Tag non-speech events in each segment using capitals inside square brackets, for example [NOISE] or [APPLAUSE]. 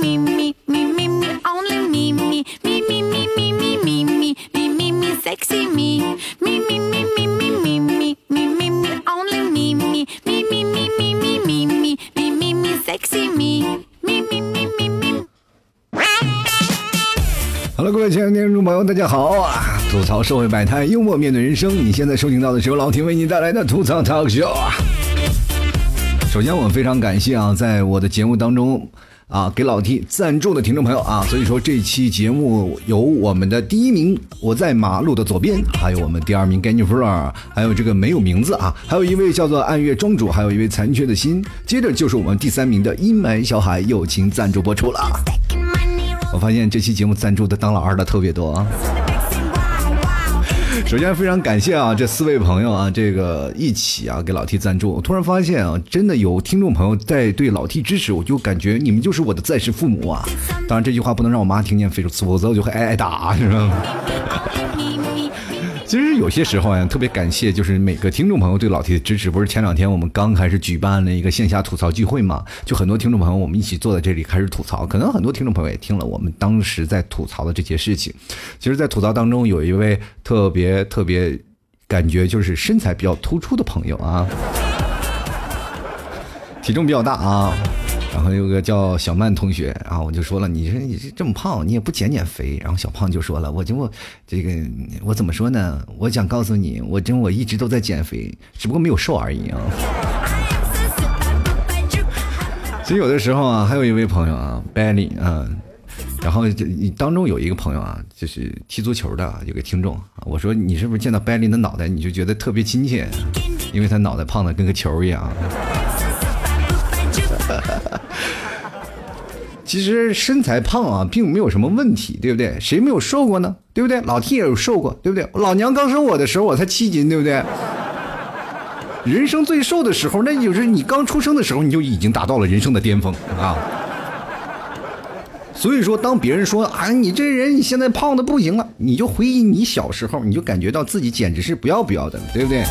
me, me, me, me, me, only me, me, me, me, me, me, me, me, me, me, me, me, sexy me, me, me, me, me, me, me, me, me, me, me, only me, me, me, me, me, me, me, me, me, me, me, me, sexy me, me, me, me, me, me. Hello，各位亲爱的听众朋友，大家好啊！吐槽社会百态，幽默面对人生。你现在收听到的是由老 T 为你带来的吐槽 talk show 啊。首先，我非常感谢啊，在我的节目当中啊，给老 T 赞助的听众朋友啊，所以说这期节目有我们的第一名，我在马路的左边，还有我们第二名 g a n y f l o r 还有这个没有名字啊，还有一位叫做暗月庄主，还有一位残缺的心，接着就是我们第三名的阴霾小海友情赞助播出了。我发现这期节目赞助的当老二的特别多啊。首先非常感谢啊，这四位朋友啊，这个一起啊给老 T 赞助。我突然发现啊，真的有听众朋友在对老 T 支持，我就感觉你们就是我的在世父母啊。当然这句话不能让我妈听见，否否则我就会挨挨打，你知道吗？[LAUGHS] 其实有些时候啊，特别感谢，就是每个听众朋友对老 T 的支持。不是前两天我们刚开始举办了一个线下吐槽聚会嘛，就很多听众朋友我们一起坐在这里开始吐槽。可能很多听众朋友也听了我们当时在吐槽的这些事情。其实，在吐槽当中，有一位特别特别感觉就是身材比较突出的朋友啊，体重比较大啊。然后有个叫小曼同学，然后我就说了，你说你这么胖，你也不减减肥。然后小胖就说了，我就我这个我怎么说呢？我想告诉你，我真我一直都在减肥，只不过没有瘦而已啊。其实有的时候啊，还有一位朋友啊，Belly 啊，然后当中有一个朋友啊，就是踢足球的，有个听众，我说你是不是见到 Belly 的脑袋你就觉得特别亲切？因为他脑袋胖的跟个球一样。[LAUGHS] 其实身材胖啊，并没有什么问题，对不对？谁没有瘦过呢？对不对？老 T 也有瘦过，对不对？老娘刚生我的时候，我才七斤，对不对？人生最瘦的时候，那就是你刚出生的时候，你就已经达到了人生的巅峰啊。所以说，当别人说啊，你这人你现在胖的不行了，你就回忆你小时候，你就感觉到自己简直是不要不要的，对不对？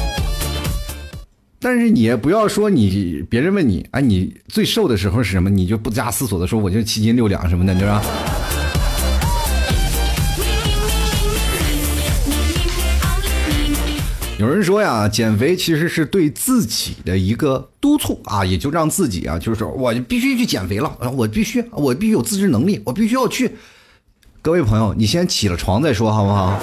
但是你也不要说你，别人问你，哎，你最瘦的时候是什么？你就不加思索的说，我就七斤六两什么的，对吧？有人说呀，减肥其实是对自己的一个督促啊，也就让自己啊，就是我必须去减肥了，我必须，我必须有自制能力，我必须要去。各位朋友，你先起了床再说，好不好？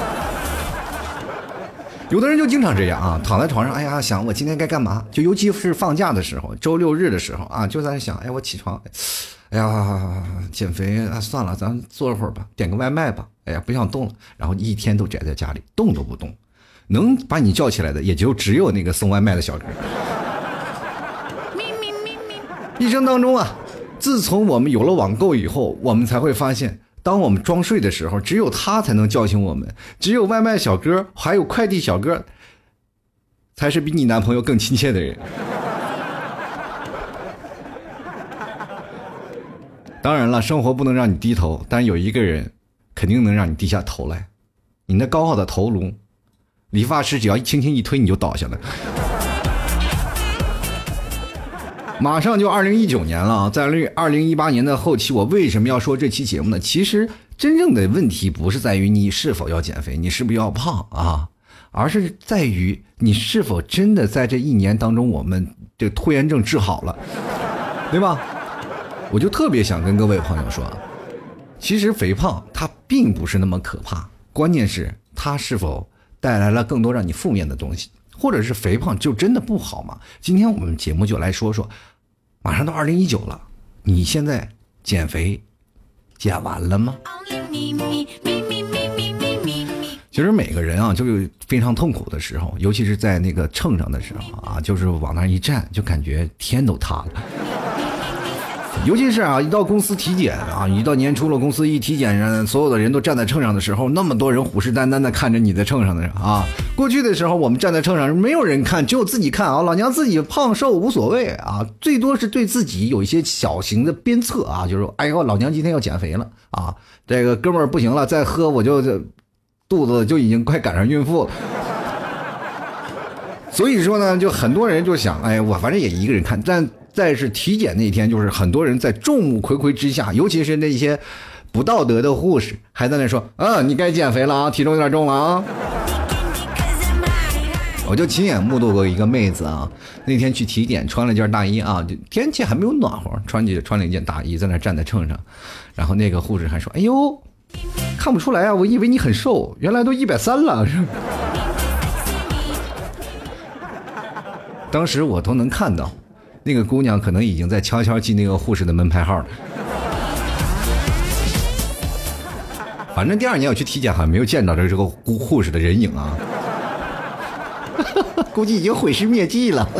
有的人就经常这样啊，躺在床上，哎呀，想我今天该干嘛？就尤其是放假的时候，周六日的时候啊，就在想，哎，我起床，哎呀，减肥啊，算了，咱坐会儿吧，点个外卖吧。哎呀，不想动了，然后一天都宅在家里，动都不动，能把你叫起来的也就只有那个送外卖的小哥。一生当中啊，自从我们有了网购以后，我们才会发现。当我们装睡的时候，只有他才能叫醒我们，只有外卖小哥还有快递小哥，才是比你男朋友更亲切的人。当然了，生活不能让你低头，但有一个人肯定能让你低下头来，你那高傲的头颅，理发师只要轻轻一推，你就倒下了。马上就二零一九年了，在二二零一八年的后期，我为什么要说这期节目呢？其实真正的问题不是在于你是否要减肥，你是不是要胖啊，而是在于你是否真的在这一年当中，我们这拖延症治好了，[LAUGHS] 对吧？我就特别想跟各位朋友说，其实肥胖它并不是那么可怕，关键是它是否带来了更多让你负面的东西。或者是肥胖就真的不好吗？今天我们节目就来说说，马上到二零一九了，你现在减肥减完了吗？其实每个人啊，就有非常痛苦的时候，尤其是在那个秤上的时候啊，就是往那一站，就感觉天都塌了。尤其是啊，一到公司体检啊，一到年初了，公司一体检上，所有的人都站在秤上的时候，那么多人虎视眈眈的看着你在秤上的人啊。过去的时候，我们站在秤上没有人看，只有自己看啊。老娘自己胖瘦无所谓啊，最多是对自己有一些小型的鞭策啊，就是哎呦，老娘今天要减肥了啊，这个哥们儿不行了，再喝我就这肚子就已经快赶上孕妇了。[LAUGHS] 所以说呢，就很多人就想，哎，我反正也一个人看，但。再是体检那天，就是很多人在众目睽睽之下，尤其是那些不道德的护士，还在那说：“嗯，你该减肥了啊，体重有点重了啊。”我就亲眼目睹过一个妹子啊，那天去体检，穿了件大衣啊，就天气还没有暖和，穿起穿了一件大衣，在那站在秤上，然后那个护士还说：“哎呦，看不出来啊，我以为你很瘦，原来都一百三了。” [LAUGHS] 当时我都能看到，那个姑娘可能已经在悄悄记那个护士的门牌号了。反正第二年我去体检，好像没有见到这这个护护士的人影啊。[LAUGHS] 估计已经毁尸灭迹了。[LAUGHS]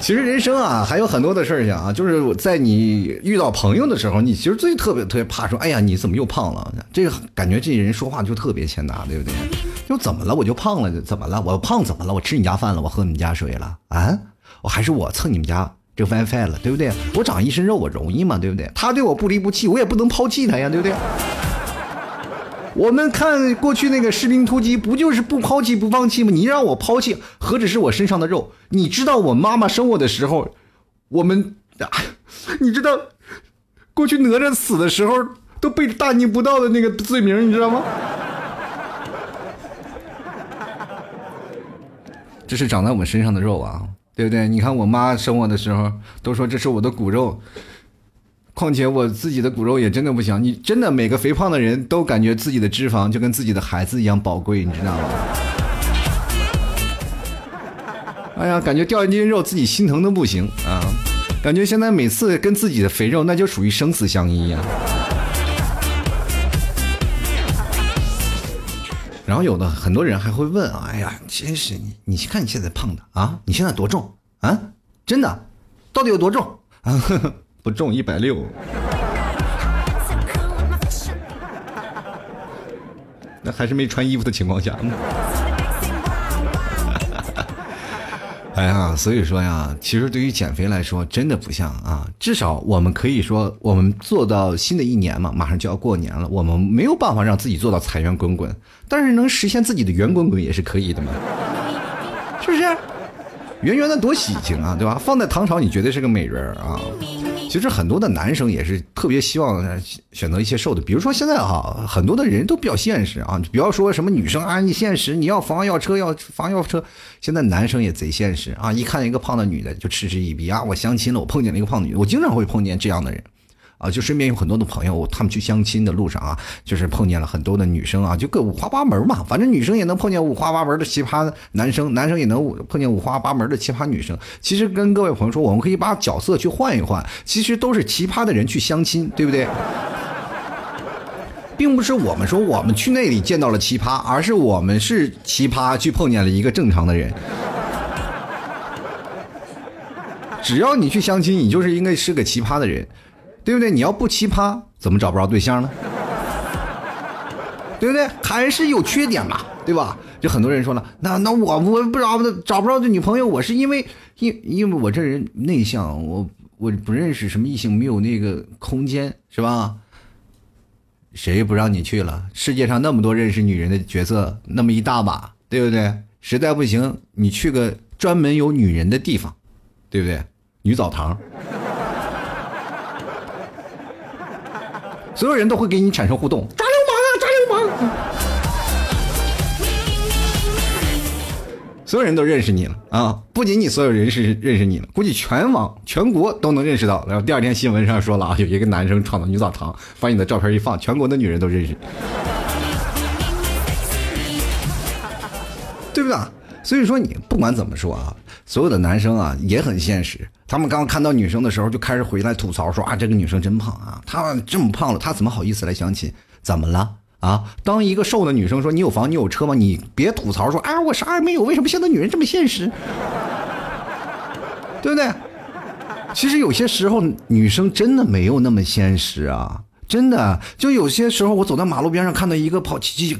其实人生啊，还有很多的事情啊，就是在你遇到朋友的时候，你其实最特别特别怕说，哎呀，你怎么又胖了？这个感觉这人说话就特别欠打，对不对？就怎么了？我就胖了，怎么了？我胖怎么了？我吃你家饭了？我喝你们家水了？啊？我还是我蹭你们家这 WiFi 了，对不对？我长一身肉，我容易吗？对不对？他对我不离不弃，我也不能抛弃他呀，对不对？[LAUGHS] 我们看过去那个士兵突击，不就是不抛弃不放弃吗？你让我抛弃，何止是我身上的肉？你知道我妈妈生我的时候，我们，你知道，过去哪吒死的时候都被大逆不道的那个罪名，你知道吗？这是长在我们身上的肉啊，对不对？你看我妈生我的时候，都说这是我的骨肉。况且我自己的骨肉也真的不行，你真的每个肥胖的人都感觉自己的脂肪就跟自己的孩子一样宝贵，你知道吗？[LAUGHS] 哎呀，感觉掉一斤肉自己心疼的不行啊！感觉现在每次跟自己的肥肉那就属于生死相依呀。然后有的很多人还会问啊，哎呀，真是你，你看你现在胖的啊，你现在多重啊？真的，到底有多重啊？[LAUGHS] 不重一百六，[LAUGHS] 那还是没穿衣服的情况下。哎呀，所以说呀，其实对于减肥来说，真的不像啊。至少我们可以说，我们做到新的一年嘛，马上就要过年了，我们没有办法让自己做到财源滚滚，但是能实现自己的圆滚滚也是可以的嘛，是不是？圆圆的多喜庆啊，对吧？放在唐朝，你绝对是个美人啊。其实很多的男生也是特别希望选择一些瘦的，比如说现在哈，很多的人都比较现实啊，不要说什么女生啊，你现实，你要房要车要房要车，现在男生也贼现实啊，一看一个胖的女的就嗤之以鼻啊，我相亲了，我碰见了一个胖女，我经常会碰见这样的人。啊，就身边有很多的朋友，他们去相亲的路上啊，就是碰见了很多的女生啊，就各五花八门嘛。反正女生也能碰见五花八门的奇葩男生，男生也能碰见五花八门的奇葩女生。其实跟各位朋友说，我们可以把角色去换一换，其实都是奇葩的人去相亲，对不对？并不是我们说我们去那里见到了奇葩，而是我们是奇葩去碰见了一个正常的人。只要你去相亲，你就是应该是个奇葩的人。对不对？你要不奇葩，怎么找不着对象呢？[LAUGHS] 对不对？还是有缺点嘛，对吧？就很多人说了，那那我我不找不找不着这女朋友，我是因为因因为我这人内向，我我不认识什么异性，没有那个空间，是吧？谁不让你去了？世界上那么多认识女人的角色，那么一大把，对不对？实在不行，你去个专门有女人的地方，对不对？女澡堂。所有人都会给你产生互动，抓流氓啊，抓流氓！所有人都认识你了啊！不仅你所有人是认识你了，估计全网全国都能认识到。然后第二天新闻上说了啊，有一个男生闯到女澡堂，把你的照片一放，全国的女人都认识，对不对？所以说你不管怎么说啊，所有的男生啊也很现实。他们刚看到女生的时候，就开始回来吐槽说啊，这个女生真胖啊，她这么胖了，她怎么好意思来相亲？怎么了啊？当一个瘦的女生说你有房你有车吗？你别吐槽说啊，我啥也没有，为什么现在女人这么现实？[LAUGHS] 对不对？其实有些时候女生真的没有那么现实啊。真的，就有些时候，我走在马路边上，看到一个胖、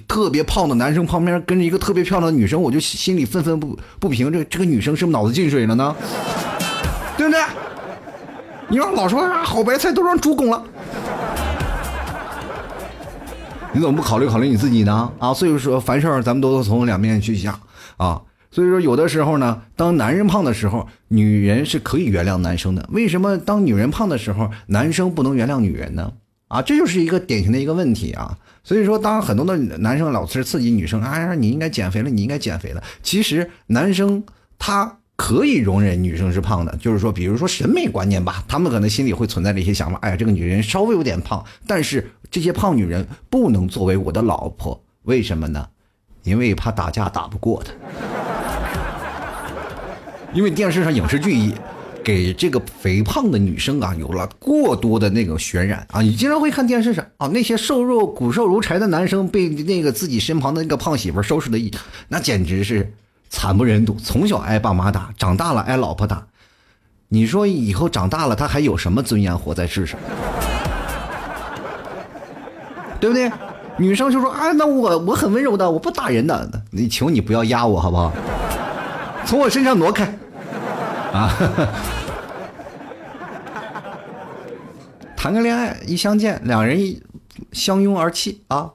特别胖的男生旁边跟着一个特别漂亮的女生，我就心里愤愤不不平。这这个女生是不是脑子进水了呢？对不对？你要老说啊，好白菜都让猪拱了，你怎么不考虑考虑你自己呢？啊，所以说凡事咱们都从两面去想啊。所以说，有的时候呢，当男人胖的时候，女人是可以原谅男生的。为什么当女人胖的时候，男生不能原谅女人呢？啊，这就是一个典型的一个问题啊。所以说，当很多的男生老是刺激女生，啊，你应该减肥了，你应该减肥了。其实男生他可以容忍女生是胖的，就是说，比如说审美观念吧，他们可能心里会存在这些想法。哎呀，这个女人稍微有点胖，但是这些胖女人不能作为我的老婆，为什么呢？因为怕打架打不过她。[LAUGHS] 因为电视上影视剧给这个肥胖的女生啊有了过多的那个渲染啊，你经常会看电视上啊那些瘦弱骨瘦如柴的男生被那个自己身旁的那个胖媳妇收拾的一，那简直是惨不忍睹。从小挨爸妈打，长大了挨老婆打，你说以后长大了他还有什么尊严活在世上？对不对？女生就说啊，那我我很温柔的，我不打人的，你求你不要压我好不好？从我身上挪开。啊，谈个恋爱一相见，两人一相拥而泣啊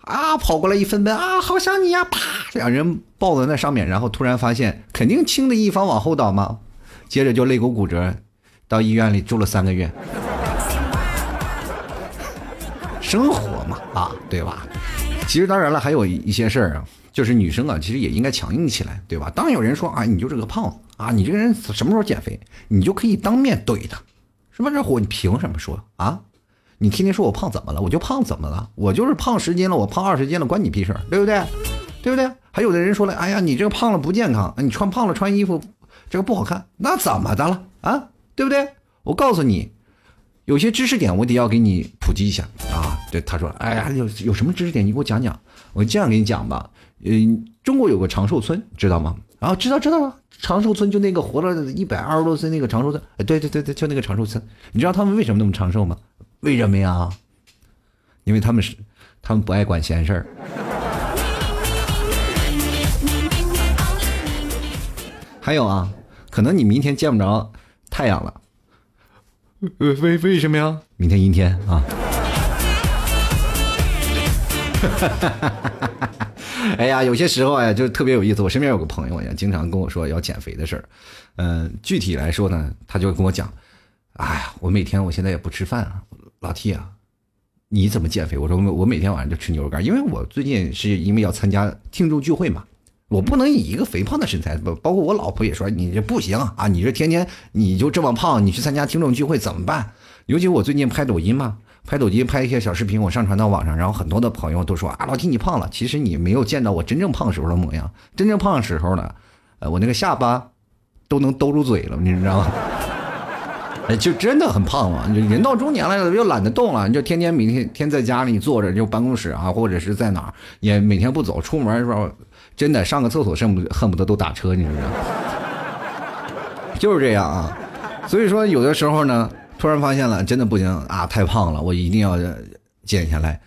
啊，跑过来一分奔啊，好想你呀！啪，两人抱在那上面，然后突然发现肯定轻的一方往后倒嘛，接着就肋骨骨折，到医院里住了三个月。生活嘛啊，对吧？其实当然了，还有一些事儿啊。就是女生啊，其实也应该强硬起来，对吧？当有人说啊，你就是个胖子啊，你这个人什么时候减肥？你就可以当面怼他，是吧？这货你凭什么说啊？你天天说我胖怎么了？我就胖怎么了？我就是胖十斤了，我胖二十斤了，关你屁事对不对？对不对？还有的人说了，哎呀，你这个胖了不健康，你穿胖了穿衣服这个不好看，那怎么的了啊？对不对？我告诉你，有些知识点我得要给你普及一下啊。对，他说，哎呀，有有什么知识点你给我讲讲？我这样给你讲吧。嗯，中国有个长寿村，知道吗？啊，知道知道了。长寿村就那个活了一百二十多岁那个长寿村，哎，对对对对，就那个长寿村。你知道他们为什么那么长寿吗？为什么呀？因为他们是，他们不爱管闲事儿。还有啊，可能你明天见不着太阳了。为为为什么呀？明天阴天啊。[LAUGHS] [LAUGHS] 哎呀，有些时候呀，就特别有意思。我身边有个朋友呀，经常跟我说要减肥的事儿。嗯，具体来说呢，他就跟我讲：“哎呀，我每天我现在也不吃饭啊，老 T 啊，你怎么减肥？”我说：“我每天晚上就吃牛肉干，因为我最近是因为要参加听众聚会嘛，我不能以一个肥胖的身材，包包括我老婆也说你这不行啊，你这天天你就这么胖，你去参加听众聚会怎么办？尤其我最近拍抖音嘛。”拍抖音拍一些小视频，我上传到网上，然后很多的朋友都说啊，老提你胖了。其实你没有见到我真正胖时候的模样。真正胖的时候呢，呃，我那个下巴都能兜住嘴了，你知道吗？[LAUGHS] 哎，就真的很胖嘛。人到中年了，又懒得动了，你就天天每天天在家里坐着，就办公室啊，或者是在哪，也每天不走，出门的时候真的上个厕所恨不恨不得都打车，你知道吗？就是这样啊。所以说，有的时候呢。突然发现了，真的不行啊！太胖了，我一定要减下来。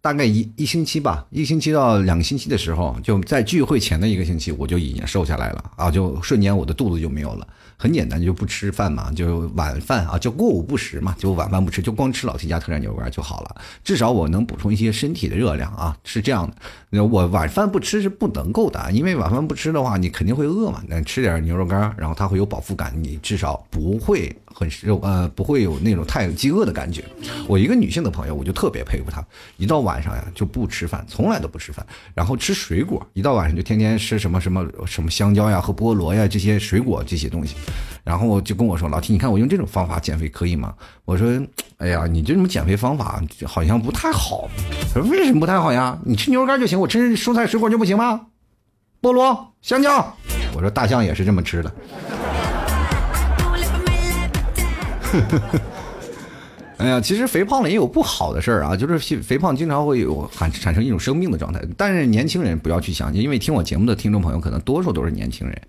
大概一一星期吧，一星期到两个星期的时候，就在聚会前的一个星期，我就已经瘦下来了啊！就瞬间我的肚子就没有了。很简单，就不吃饭嘛，就晚饭啊，就过午不食嘛，就晚饭不吃，就光吃老 T 家特产牛肉干就好了。至少我能补充一些身体的热量啊，是这样的。我晚饭不吃是不能够的，因为晚饭不吃的话，你肯定会饿嘛。那吃点牛肉干，然后它会有饱腹感，你至少不会很肉呃，不会有那种太饥饿的感觉。我一个女性的朋友，我就特别佩服她，一到晚上呀就不吃饭，从来都不吃饭，然后吃水果，一到晚上就天天吃什么什么什么香蕉呀和菠萝呀这些水果这些东西。然后就跟我说：“老提，你看我用这种方法减肥可以吗？”我说：“哎呀，你这种减肥方法好像不太好。”他说：“为什么不太好呀？你吃牛肉干就行，我吃蔬菜水果就不行吗？菠萝、香蕉。”我说：“大象也是这么吃的。”呵呵呵哎呀，其实肥胖了也有不好的事儿啊，就是肥胖经常会有产产生一种生病的状态。但是年轻人不要去相信，因为听我节目的听众朋友可能多数都是年轻人。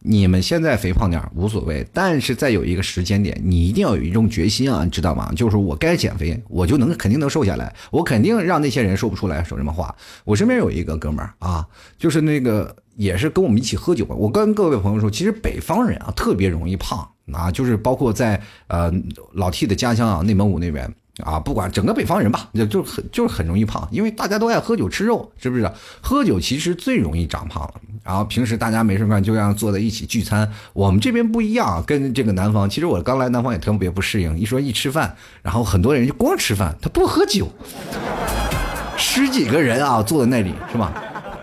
你们现在肥胖点无所谓，但是再有一个时间点，你一定要有一种决心啊，你知道吗？就是我该减肥，我就能肯定能瘦下来，我肯定让那些人说不出来说什么话。我身边有一个哥们儿啊，就是那个也是跟我们一起喝酒吧。我跟各位朋友说，其实北方人啊特别容易胖啊，就是包括在呃老 T 的家乡啊内蒙古那边，啊，不管整个北方人吧，就就很就是很容易胖，因为大家都爱喝酒吃肉，是不是？喝酒其实最容易长胖了。然后平时大家没事干就这样坐在一起聚餐，我们这边不一样，跟这个南方。其实我刚来南方也特别不适应，一说一吃饭，然后很多人就光吃饭，他不喝酒，十几个人啊坐在那里，是吧？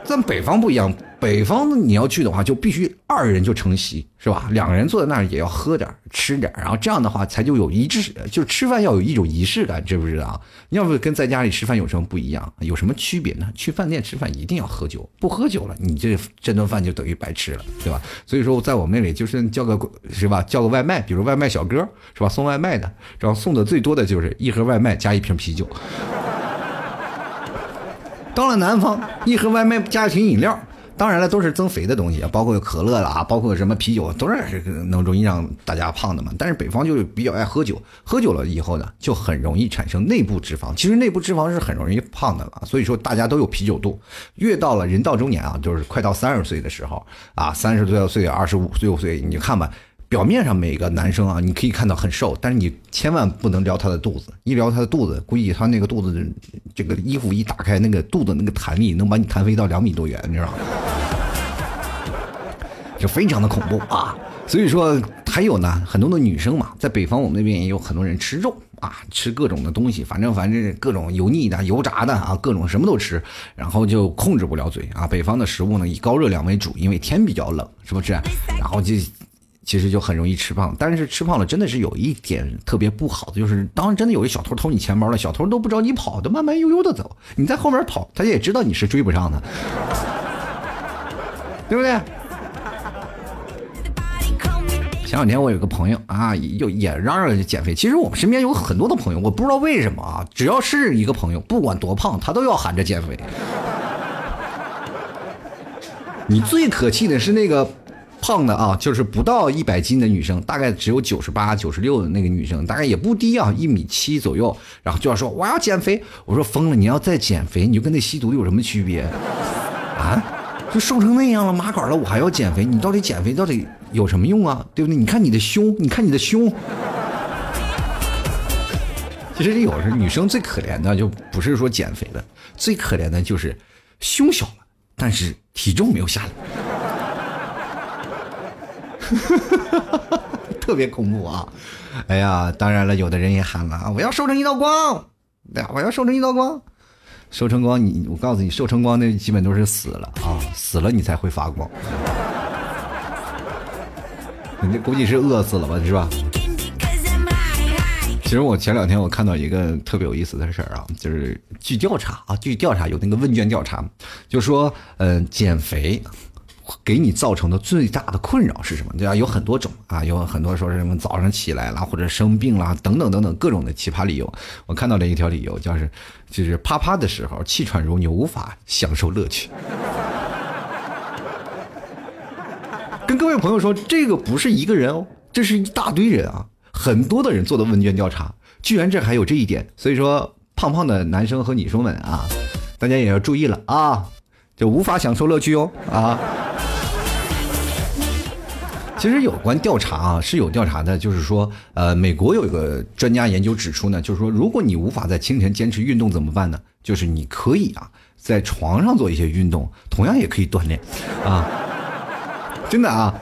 咱北方不一样。北方你要去的话，就必须二人就成席，是吧？两个人坐在那儿也要喝点吃点然后这样的话才就有一致，就吃饭要有一种仪式感，知不知道？要不跟在家里吃饭有什么不一样？有什么区别呢？去饭店吃饭一定要喝酒，不喝酒了，你这这顿饭就等于白吃了，对吧？所以说，在我们那里就是叫个是吧？叫个外卖，比如外卖小哥是吧？送外卖的，然后送的最多的就是一盒外卖加一瓶啤酒。到了南方，一盒外卖加一瓶饮料。当然了，都是增肥的东西，包括可乐啦，包括什么啤酒，都是能容易让大家胖的嘛。但是北方就是比较爱喝酒，喝酒了以后呢，就很容易产生内部脂肪。其实内部脂肪是很容易胖的了，所以说大家都有啤酒肚。越到了人到中年啊，就是快到三十岁的时候啊，三十多岁、二十五六岁，你看吧。表面上每个男生啊，你可以看到很瘦，但是你千万不能撩他的肚子，一撩他的肚子，估计他那个肚子，这个衣服一打开，那个肚子那个弹力能把你弹飞到两米多远，你知道吗？就非常的恐怖啊！所以说还有呢，很多的女生嘛，在北方我们那边也有很多人吃肉啊，吃各种的东西，反正反正各种油腻的、油炸的啊，各种什么都吃，然后就控制不了嘴啊。北方的食物呢以高热量为主，因为天比较冷，是不是？然后就。其实就很容易吃胖，但是吃胖了真的是有一点特别不好的，就是当真的有一小偷偷你钱包了，小偷都不着你跑，都慢慢悠悠的走，你在后面跑，他也知道你是追不上的，[LAUGHS] 对不对？前两天我有个朋友啊，又也嚷嚷着减肥。其实我们身边有很多的朋友，我不知道为什么啊，只要是一个朋友，不管多胖，他都要喊着减肥。你最可气的是那个。胖的啊，就是不到一百斤的女生，大概只有九十八、九十六的那个女生，大概也不低啊，一米七左右。然后就要说我要减肥，我说疯了，你要再减肥，你就跟那吸毒有什么区别 [LAUGHS] 啊？就瘦成那样了，麻杆了，我还要减肥？你到底减肥到底有什么用啊？对不对？你看你的胸，你看你的胸。其实有时女生最可怜的就不是说减肥了，最可怜的就是胸小了，但是体重没有下来。[LAUGHS] 特别恐怖啊！哎呀，当然了，有的人也喊了啊，我要瘦成一道光，对呀，我要瘦成一道光，瘦成光，你我告诉你，瘦成光那基本都是死了啊，死了你才会发光，你 [LAUGHS] 那估计是饿死了吧，是吧？其实我前两天我看到一个特别有意思的事儿啊，就是据调查啊，据调查有那个问卷调查，就说嗯，减肥。给你造成的最大的困扰是什么？对吧？有很多种啊，有很多说是什么早上起来了，或者生病啦，等等等等各种的奇葩理由。我看到了一条理由，就是就是啪啪的时候气喘如牛，无法享受乐趣。跟各位朋友说，这个不是一个人哦，这是一大堆人啊，很多的人做的问卷调查，居然这还有这一点。所以说，胖胖的男生和女生们啊，大家也要注意了啊，就无法享受乐趣哦啊。其实有关调查啊是有调查的，就是说，呃，美国有一个专家研究指出呢，就是说，如果你无法在清晨坚持运动怎么办呢？就是你可以啊，在床上做一些运动，同样也可以锻炼，啊，真的啊，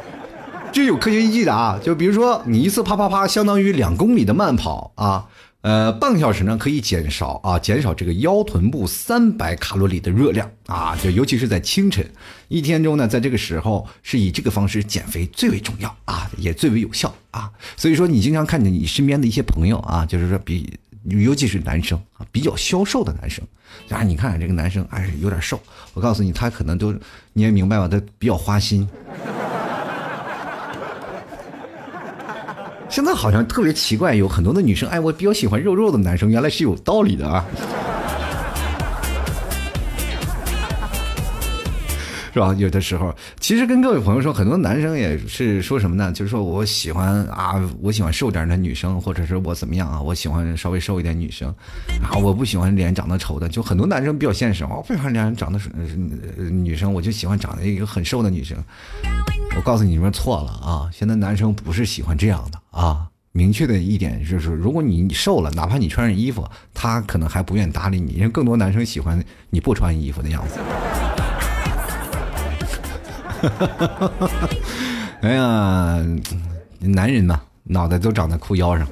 这有科学依据的啊，就比如说你一次啪啪啪相当于两公里的慢跑啊。呃，半个小时呢，可以减少啊，减少这个腰臀部三百卡路里的热量啊，就尤其是在清晨，一天中呢，在这个时候是以这个方式减肥最为重要啊，也最为有效啊。所以说，你经常看见你身边的一些朋友啊，就是说比，尤其是男生啊，比较消瘦的男生，啊，你看这个男生哎有点瘦，我告诉你，他可能都你也明白吧，他比较花心。现在好像特别奇怪，有很多的女生，哎，我比较喜欢肉肉的男生，原来是有道理的啊。是吧？有的时候，其实跟各位朋友说，很多男生也是说什么呢？就是说我喜欢啊，我喜欢瘦点的女生，或者是我怎么样啊？我喜欢稍微瘦一点女生啊，我不喜欢脸长得丑的。就很多男生比较现实，我不喜欢脸长得女生，我就喜欢长得一个很瘦的女生。我告诉你们错了啊！现在男生不是喜欢这样的啊，明确的一点就是，如果你瘦了，哪怕你穿上衣服，他可能还不愿搭理你，因为更多男生喜欢你不穿衣服的样子。哈哈哈哈哎呀，男人嘛，脑袋都长在裤腰上。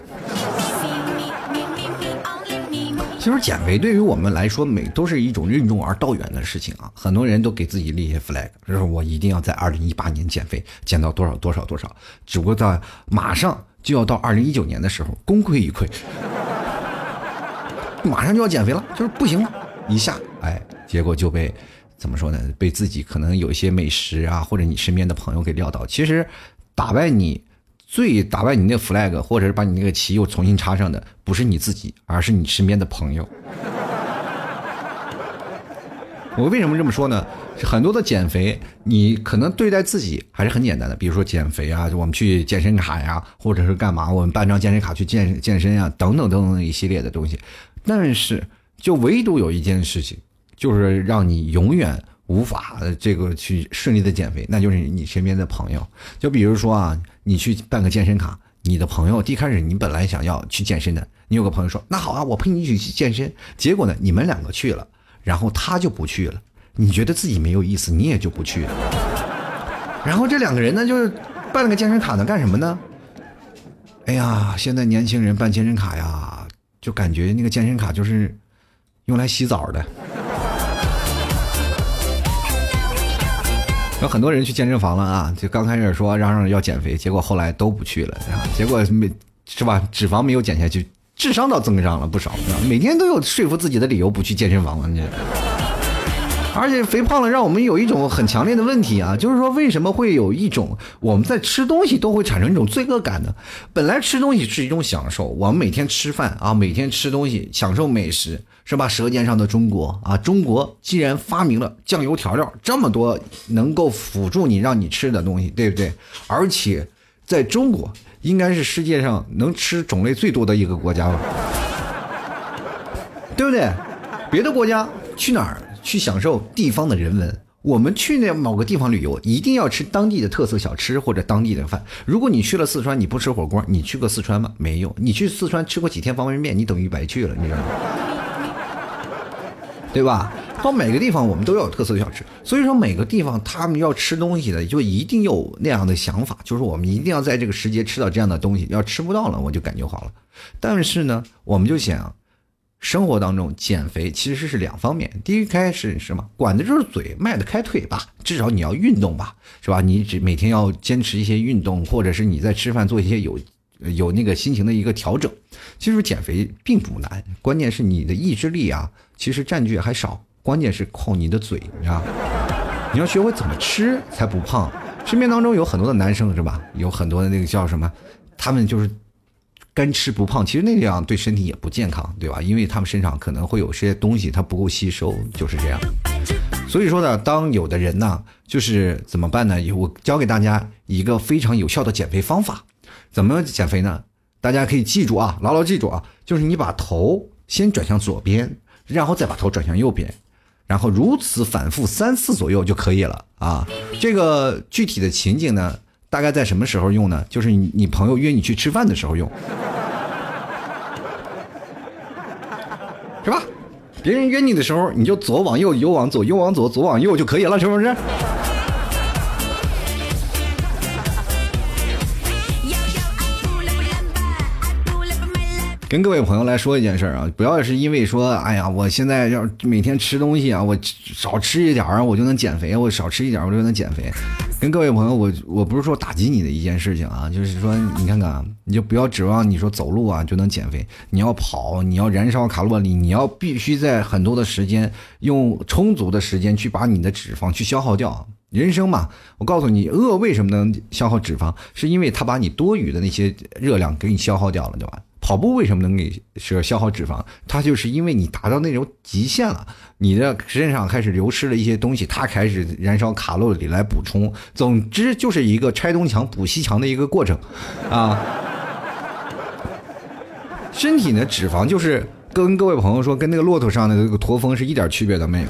其实减肥对于我们来说，每都是一种任重而道远的事情啊。很多人都给自己立下 flag，就是我一定要在二零一八年减肥，减到多少多少多少。只不过到马上就要到二零一九年的时候，功亏一篑，马上就要减肥了，就是不行了，一下，哎，结果就被怎么说呢？被自己可能有一些美食啊，或者你身边的朋友给撂倒。其实打败你。最打败你那个 flag，或者是把你那个旗又重新插上的，不是你自己，而是你身边的朋友。我为什么这么说呢？很多的减肥，你可能对待自己还是很简单的，比如说减肥啊，我们去健身卡呀，或者是干嘛，我们办张健身卡去健健身啊，等等等等一系列的东西。但是，就唯独有一件事情，就是让你永远。无法这个去顺利的减肥，那就是你身边的朋友。就比如说啊，你去办个健身卡，你的朋友一开始你本来想要去健身的，你有个朋友说那好啊，我陪你一起去健身。结果呢，你们两个去了，然后他就不去了，你觉得自己没有意思，你也就不去了。然后这两个人呢，就是办了个健身卡呢，干什么呢？哎呀，现在年轻人办健身卡呀，就感觉那个健身卡就是用来洗澡的。有很多人去健身房了啊，就刚开始说嚷嚷要减肥，结果后来都不去了啊，结果没是吧？脂肪没有减下去，智商倒增长了不少，每天都有说服自己的理由不去健身房了，你。而且肥胖了，让我们有一种很强烈的问题啊，就是说为什么会有一种我们在吃东西都会产生一种罪恶感呢？本来吃东西是一种享受，我们每天吃饭啊，每天吃东西享受美食，是吧？舌尖上的中国啊，中国既然发明了酱油调料这么多能够辅助你让你吃的东西，对不对？而且在中国应该是世界上能吃种类最多的一个国家了，对不对？别的国家去哪儿？去享受地方的人文。我们去那某个地方旅游，一定要吃当地的特色小吃或者当地的饭。如果你去了四川，你不吃火锅，你去过四川吗？没有。你去四川吃过几天方便面，你等于白去了，你知道吗？对吧？到每个地方我们都要有特色小吃，所以说每个地方他们要吃东西的，就一定有那样的想法，就是我们一定要在这个时节吃到这样的东西。要吃不到了，我就感觉好了。但是呢，我们就想。生活当中减肥其实是两方面，第一开始是什么管的就是嘴，迈得开腿吧，至少你要运动吧，是吧？你只每天要坚持一些运动，或者是你在吃饭做一些有有那个心情的一个调整。其实减肥并不难，关键是你的意志力啊，其实占据还少，关键是靠你的嘴，你知道你要学会怎么吃才不胖。身边当中有很多的男生是吧？有很多的那个叫什么，他们就是。干吃不胖，其实那样对身体也不健康，对吧？因为他们身上可能会有些东西它不够吸收，就是这样。所以说呢，当有的人呢，就是怎么办呢？我教给大家一个非常有效的减肥方法。怎么减肥呢？大家可以记住啊，牢牢记住啊，就是你把头先转向左边，然后再把头转向右边，然后如此反复三次左右就可以了啊。这个具体的情景呢？大概在什么时候用呢？就是你你朋友约你去吃饭的时候用，是吧？别人约你的时候，你就左往右，右往左，右往左，左往右就可以了，是不是？跟各位朋友来说一件事啊，不要是因为说，哎呀，我现在要每天吃东西啊，我少吃一点啊，我就能减肥，我少吃一点我就能减肥。跟各位朋友，我我不是说打击你的一件事情啊，就是说你看看，你就不要指望你说走路啊就能减肥，你要跑，你要燃烧卡路里，你要必须在很多的时间用充足的时间去把你的脂肪去消耗掉。人生嘛，我告诉你，饿为什么能消耗脂肪，是因为它把你多余的那些热量给你消耗掉了，对吧？跑步为什么能给是消耗脂肪？它就是因为你达到那种极限了，你的身上开始流失了一些东西，它开始燃烧卡路里来补充。总之就是一个拆东墙补西墙的一个过程，啊。身体的脂肪就是跟各位朋友说，跟那个骆驼上的这个驼峰是一点区别都没有。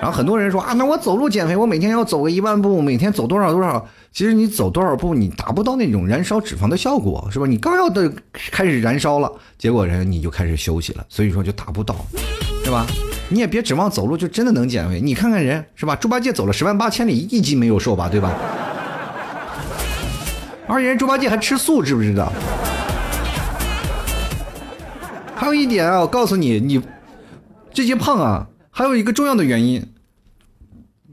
然后很多人说啊，那我走路减肥，我每天要走个一万步，每天走多少多少。其实你走多少步，你达不到那种燃烧脂肪的效果，是吧？你刚要的开始燃烧了，结果人你就开始休息了，所以说就达不到，对吧？你也别指望走路就真的能减肥，你看看人是吧？猪八戒走了十万八千里，一斤没有瘦吧，对吧？而且人猪八戒还吃素，知不知道？还有一点啊，我告诉你，你这些胖啊，还有一个重要的原因。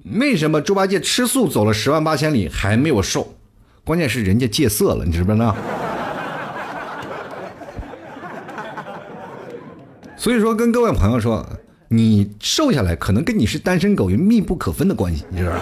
为什么猪八戒吃素走了十万八千里还没有瘦？关键是人家戒色了，你知不知道？[LAUGHS] 所以说，跟各位朋友说，你瘦下来可能跟你是单身狗有密不可分的关系，你知道吧？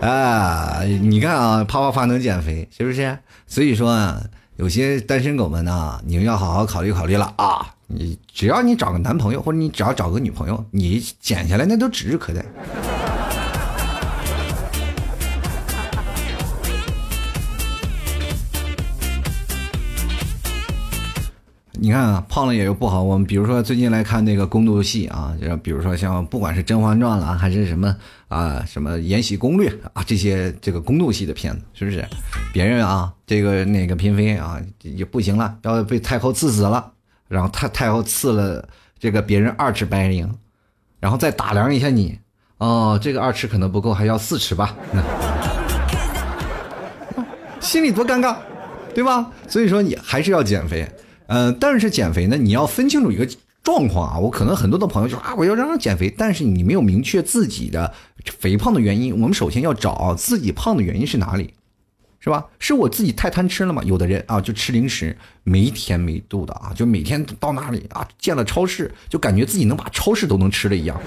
[LAUGHS] 啊，你看啊，啪啪啪能减肥，是不是？所以说啊，有些单身狗们呢，你们要好好考虑考虑了啊。你只要你找个男朋友，或者你只要找个女朋友，你减下来那都指日可待。你看啊，胖了也有不好。我们比如说最近来看那个宫斗戏啊，就比如说像不管是《甄嬛传》了，还是什么啊，什么《延禧攻略》啊，这些这个宫斗戏的片子，是不是？别人啊，这个那个嫔妃啊，也不行了，要被太后赐死了。然后太太后赐了这个别人二尺白绫，然后再打量一下你，哦，这个二尺可能不够，还要四尺吧？[LAUGHS] 心里多尴尬，对吧？所以说你还是要减肥，嗯，但是减肥呢，你要分清楚一个状况啊。我可能很多的朋友就说啊，我要让他减肥，但是你没有明确自己的肥胖的原因。我们首先要找自己胖的原因是哪里。是吧？是我自己太贪吃了吗？有的人啊，就吃零食没甜没度的啊，就每天到那里啊，见了超市就感觉自己能把超市都能吃了一样。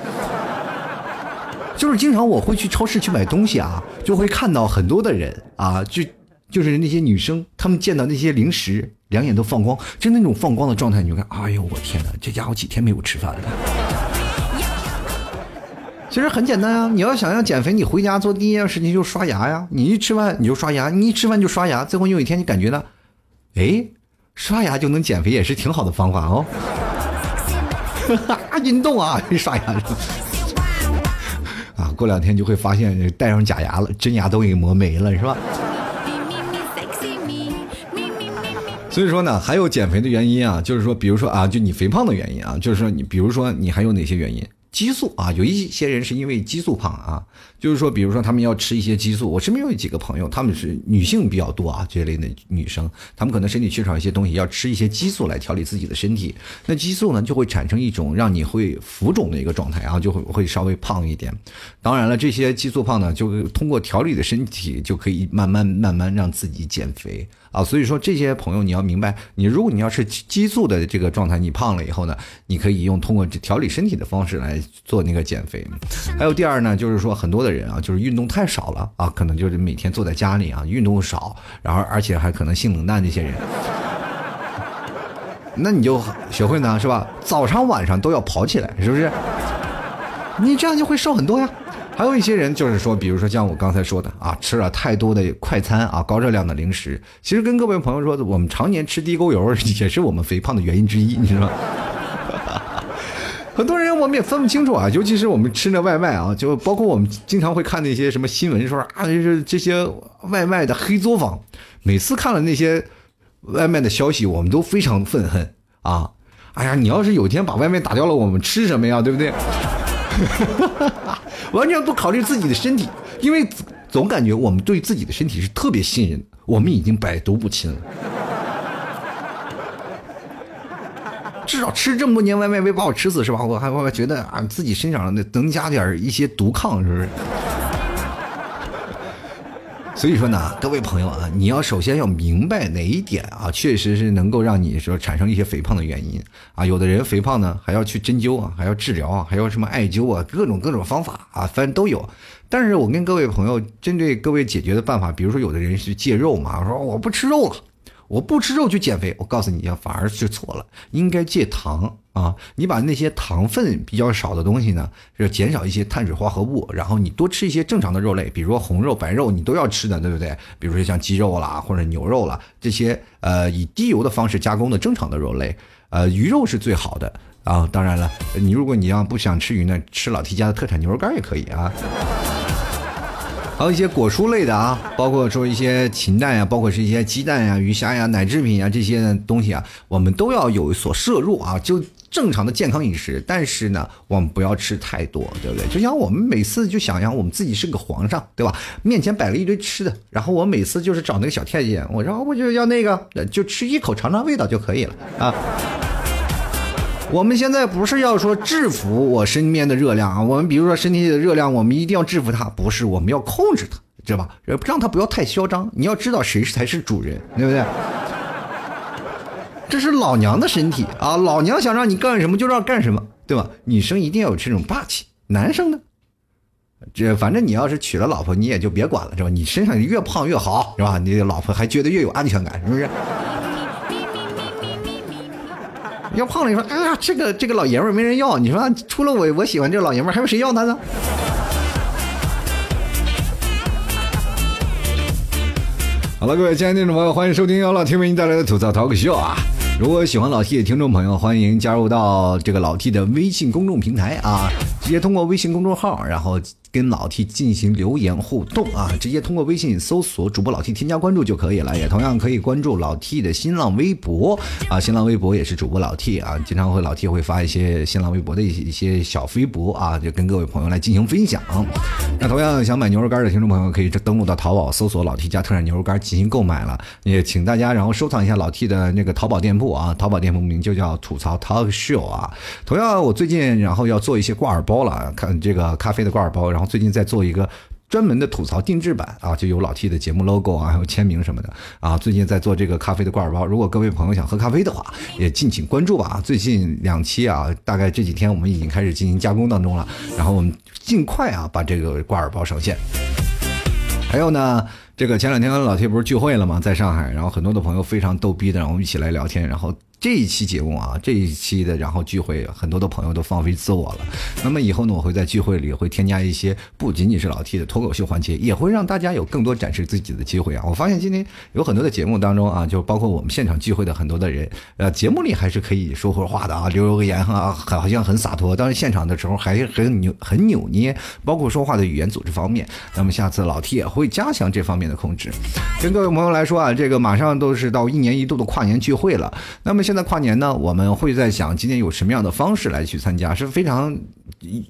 [LAUGHS] 就是经常我会去超市去买东西啊，就会看到很多的人啊，就就是那些女生，她们见到那些零食，两眼都放光，就那种放光的状态，你就看，哎呦我天哪，这家伙几天没有吃饭了。其实很简单啊，你要想要减肥，你回家做第一件事情就刷牙呀。你一吃饭你就刷牙，你一吃饭就刷牙，最后有一天你感觉呢，哎，刷牙就能减肥，也是挺好的方法哦。[LAUGHS] 运动啊，刷牙啊，过两天就会发现戴上假牙了，真牙都给磨没了，是吧？所以说呢，还有减肥的原因啊，就是说，比如说啊，就你肥胖的原因啊，就是说你，比如说你还有哪些原因？激素啊，有一些人是因为激素胖啊，就是说，比如说他们要吃一些激素。我身边有几个朋友，他们是女性比较多啊，这类的女生，她们可能身体缺少一些东西，要吃一些激素来调理自己的身体。那激素呢，就会产生一种让你会浮肿的一个状态，然后就会会稍微胖一点。当然了，这些激素胖呢，就通过调理的身体，就可以慢慢慢慢让自己减肥。啊，所以说这些朋友你要明白，你如果你要是激素的这个状态，你胖了以后呢，你可以用通过调理身体的方式来做那个减肥。还有第二呢，就是说很多的人啊，就是运动太少了啊，可能就是每天坐在家里啊，运动少，然后而且还可能性冷淡这些人，那你就学会呢，是吧？早上晚上都要跑起来，是不是？你这样就会瘦很多呀。还有一些人就是说，比如说像我刚才说的啊，吃了太多的快餐啊，高热量的零食。其实跟各位朋友说，我们常年吃地沟油也是我们肥胖的原因之一，你知道吗？很多人我们也分不清楚啊，尤其是我们吃那外卖啊，就包括我们经常会看那些什么新闻说啊，就是这些外卖的黑作坊。每次看了那些外卖的消息，我们都非常愤恨啊！哎呀，你要是有一天把外卖打掉了，我们吃什么呀？对不对？完全不考虑自己的身体，因为总感觉我们对自己的身体是特别信任，我们已经百毒不侵了。[LAUGHS] 至少吃这么多年外卖没把我吃死是吧？我还我还觉得啊，自己身上那能加点一些毒抗，是不是？所以说呢，各位朋友啊，你要首先要明白哪一点啊，确实是能够让你说产生一些肥胖的原因啊。有的人肥胖呢，还要去针灸啊，还要治疗啊，还要什么艾灸啊，各种各种方法啊，反正都有。但是我跟各位朋友针对各位解决的办法，比如说有的人是戒肉嘛，说我不吃肉了。我不吃肉去减肥，我告诉你呀，反而是错了。应该戒糖啊！你把那些糖分比较少的东西呢，就减少一些碳水化合物，然后你多吃一些正常的肉类，比如说红肉、白肉，你都要吃的，对不对？比如说像鸡肉啦，或者牛肉啦，这些呃以低油的方式加工的正常的肉类，呃鱼肉是最好的啊。当然了，你如果你要不想吃鱼呢，吃老 T 家的特产牛肉干也可以啊。还有一些果蔬类的啊，包括说一些禽蛋呀，包括是一些鸡蛋呀、鱼虾呀、奶制品呀这些东西啊，我们都要有所摄入啊，就正常的健康饮食。但是呢，我们不要吃太多，对不对？就像我们每次就想想我们自己是个皇上，对吧？面前摆了一堆吃的，然后我每次就是找那个小太监，我说我就要那个，就吃一口尝尝味道就可以了啊。我们现在不是要说制服我身边的热量啊，我们比如说身体的热量，我们一定要制服它，不是我们要控制它，知道吧？让它不要太嚣张。你要知道谁才是主人，对不对？这是老娘的身体 [LAUGHS] 啊，老娘想让你干什么就让干什么，对吧？女生一定要有这种霸气，男生呢，这反正你要是娶了老婆，你也就别管了，是吧？你身上越胖越好，是吧？你老婆还觉得越有安全感，是不是？[LAUGHS] 要胖了，你说，哎呀，这个这个老爷们儿没人要。你说，除了我，我喜欢这个老爷们儿，还有谁要他呢？好了，各位亲爱的听众朋友，欢迎收听由老 T 为您带来的吐槽 talk show 啊！如果喜欢老 T 的听众朋友，欢迎加入到这个老 T 的微信公众平台啊，直接通过微信公众号，然后。跟老 T 进行留言互动啊，直接通过微信搜索主播老 T 添加关注就可以了，也同样可以关注老 T 的新浪微博啊，新浪微博也是主播老 T 啊，经常会老 T 会发一些新浪微博的一些一些小微博啊，就跟各位朋友来进行分享。那同样想买牛肉干的听众朋友可以登录到淘宝搜索老 T 家特产牛肉干进行购买了，也请大家然后收藏一下老 T 的那个淘宝店铺啊，淘宝店铺名就叫吐槽 Talk Show 啊。同样我最近然后要做一些挂耳包包了，看这个咖啡的挂耳包，然后。最近在做一个专门的吐槽定制版啊，就有老 T 的节目 logo 啊，还有签名什么的啊。最近在做这个咖啡的挂耳包，如果各位朋友想喝咖啡的话，也敬请关注吧。最近两期啊，大概这几天我们已经开始进行加工当中了，然后我们尽快啊把这个挂耳包上线。还有呢，这个前两天老 T 不是聚会了吗？在上海，然后很多的朋友非常逗逼的，让我们一起来聊天，然后。这一期节目啊，这一期的然后聚会，很多的朋友都放飞自我了。那么以后呢，我会在聚会里会添加一些不仅仅是老 T 的脱口秀环节，也会让大家有更多展示自己的机会啊。我发现今天有很多的节目当中啊，就包括我们现场聚会的很多的人，呃，节目里还是可以说会话的啊，留留个言哈，好像很洒脱。但是现场的时候还是很扭很扭捏，包括说话的语言组织方面。那么下次老 T 也会加强这方面的控制。跟各位朋友来说啊，这个马上都是到一年一度的跨年聚会了。那么现在跨年呢，我们会在想今年有什么样的方式来去参加，是非常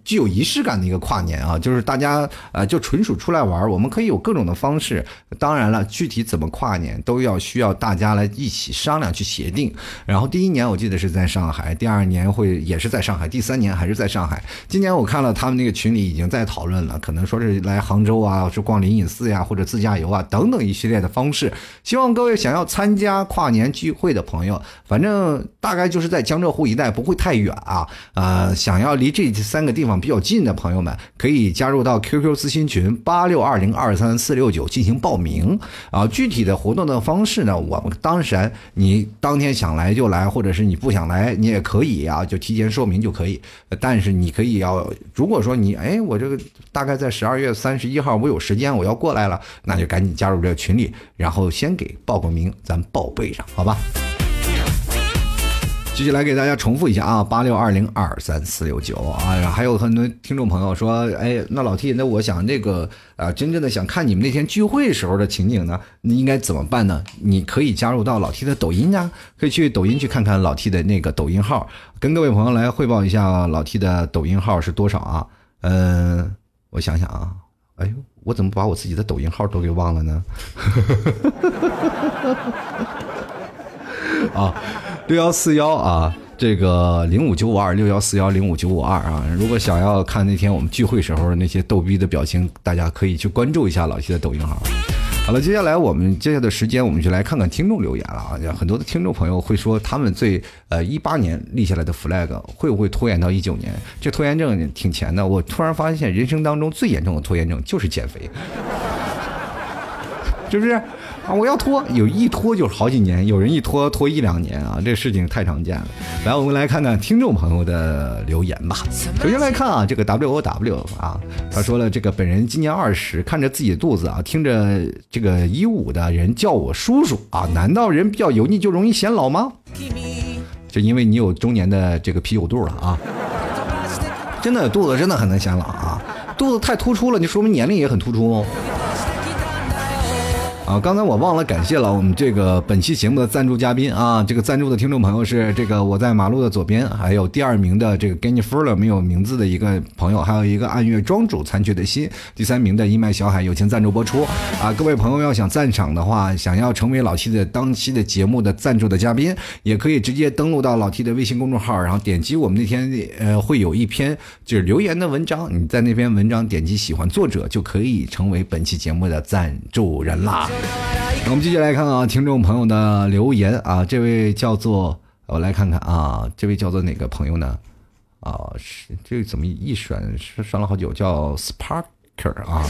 具有仪式感的一个跨年啊，就是大家呃就纯属出来玩，我们可以有各种的方式。当然了，具体怎么跨年都要需要大家来一起商量去协定。然后第一年我记得是在上海，第二年会也是在上海，第三年还是在上海。今年我看了他们那个群里已经在讨论了，可能说是来杭州啊，是逛灵隐寺呀，或者自驾游啊等等一系列的方式。希望各位想要参加跨年聚会的朋友，反正。大概就是在江浙沪一带，不会太远啊。呃，想要离这三个地方比较近的朋友们，可以加入到 QQ 咨询群八六二零二三四六九进行报名啊。具体的活动的方式呢，我们当然你当天想来就来，或者是你不想来，你也可以啊，就提前说明就可以。但是你可以要，如果说你哎，我这个大概在十二月三十一号我有时间我要过来了，那就赶紧加入这个群里，然后先给报个名，咱报备上，好吧？继续来给大家重复一下啊，八六二零二三四六九啊，还有很多听众朋友说，哎，那老 T，那我想这个啊，真正的想看你们那天聚会时候的情景呢，你应该怎么办呢？你可以加入到老 T 的抖音啊，可以去抖音去看看老 T 的那个抖音号，跟各位朋友来汇报一下老 T 的抖音号是多少啊？嗯，我想想啊，哎呦，我怎么把我自己的抖音号都给忘了呢？[LAUGHS] 啊。六幺四幺啊，这个零五九五二六幺四幺零五九五二啊，如果想要看那天我们聚会时候那些逗逼的表情，大家可以去关注一下老七的抖音号。好了，接下来我们接下来的时间，我们就来看看听众留言了啊。很多的听众朋友会说，他们最呃一八年立下来的 flag 会不会拖延到一九年？这拖延症挺钱的。我突然发现，人生当中最严重的拖延症就是减肥，[LAUGHS] 是不是？啊，我要拖，有一拖就是好几年，有人一拖拖一两年啊，这事情太常见了。来，我们来看看听众朋友的留言吧。首先来看啊，这个 W O W 啊，他说了，这个本人今年二十，看着自己肚子啊，听着这个一五的人叫我叔叔啊，难道人比较油腻就容易显老吗？就因为你有中年的这个啤酒肚了啊，真的肚子真的很能显老啊，肚子太突出了，你说明年龄也很突出哦。啊，刚才我忘了感谢了我们这个本期节目的赞助嘉宾啊，这个赞助的听众朋友是这个我在马路的左边，还有第二名的这个 Gennifer 没有名字的一个朋友，还有一个暗月庄主残缺的心，第三名的一脉小海友情赞助播出啊，各位朋友要想赞赏的话，想要成为老 T 的当期的节目的赞助的嘉宾，也可以直接登录到老 T 的微信公众号，然后点击我们那天呃会有一篇就是留言的文章，你在那篇文章点击喜欢作者就可以成为本期节目的赞助人啦。我们继续来看啊，听众朋友的留言啊，这位叫做我来看看啊，这位叫做哪个朋友呢？啊，是这个怎么一选选了好久，叫 Sparker 啊？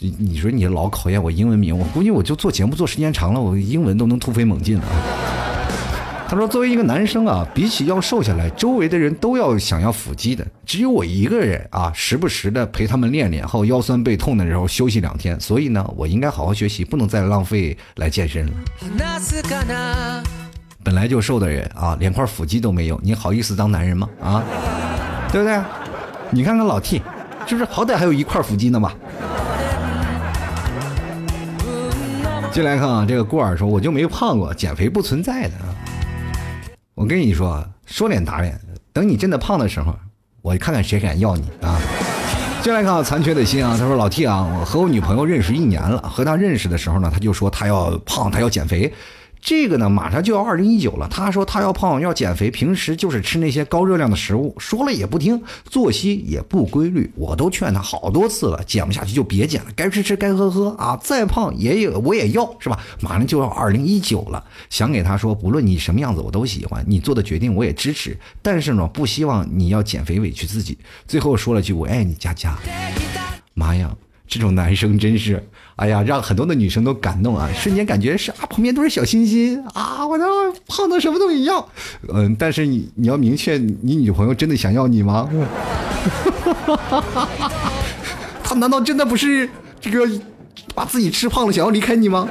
你你说你老考验我英文名，我估计我就做节目做时间长了，我英文都能突飞猛进了。他说：“作为一个男生啊，比起要瘦下来，周围的人都要想要腹肌的，只有我一个人啊，时不时的陪他们练练后腰酸背痛的时候休息两天。所以呢，我应该好好学习，不能再浪费来健身了。本来就瘦的人啊，连块腹肌都没有，你好意思当男人吗？啊，对不对？你看看老 T，是不是好歹还有一块腹肌呢吧？”进来看啊，这个孤儿说：“我就没胖过，减肥不存在的啊。”我跟你说，说脸打脸，等你真的胖的时候，我看看谁敢要你啊！进来看，残缺的心啊，他说老 T 啊，我和我女朋友认识一年了，和她认识的时候呢，他就说他要胖，他要减肥。这个呢，马上就要二零一九了。他说他要胖，要减肥，平时就是吃那些高热量的食物，说了也不听，作息也不规律。我都劝他好多次了，减不下去就别减了，该吃吃，该喝喝啊。再胖也有我也要，是吧？[LAUGHS] 马上就要二零一九了，想给他说，不论你什么样子，我都喜欢你做的决定，我也支持。但是呢，不希望你要减肥委屈自己。最后说了句我爱你，佳佳。妈呀！这种男生真是，哎呀，让很多的女生都感动啊！[LAUGHS] 瞬间感觉是啊，旁边都是小心心啊！我都胖的什么都一样，嗯，但是你你要明确，你女朋友真的想要你吗？[LAUGHS] 他难道真的不是这个把自己吃胖了，想要离开你吗？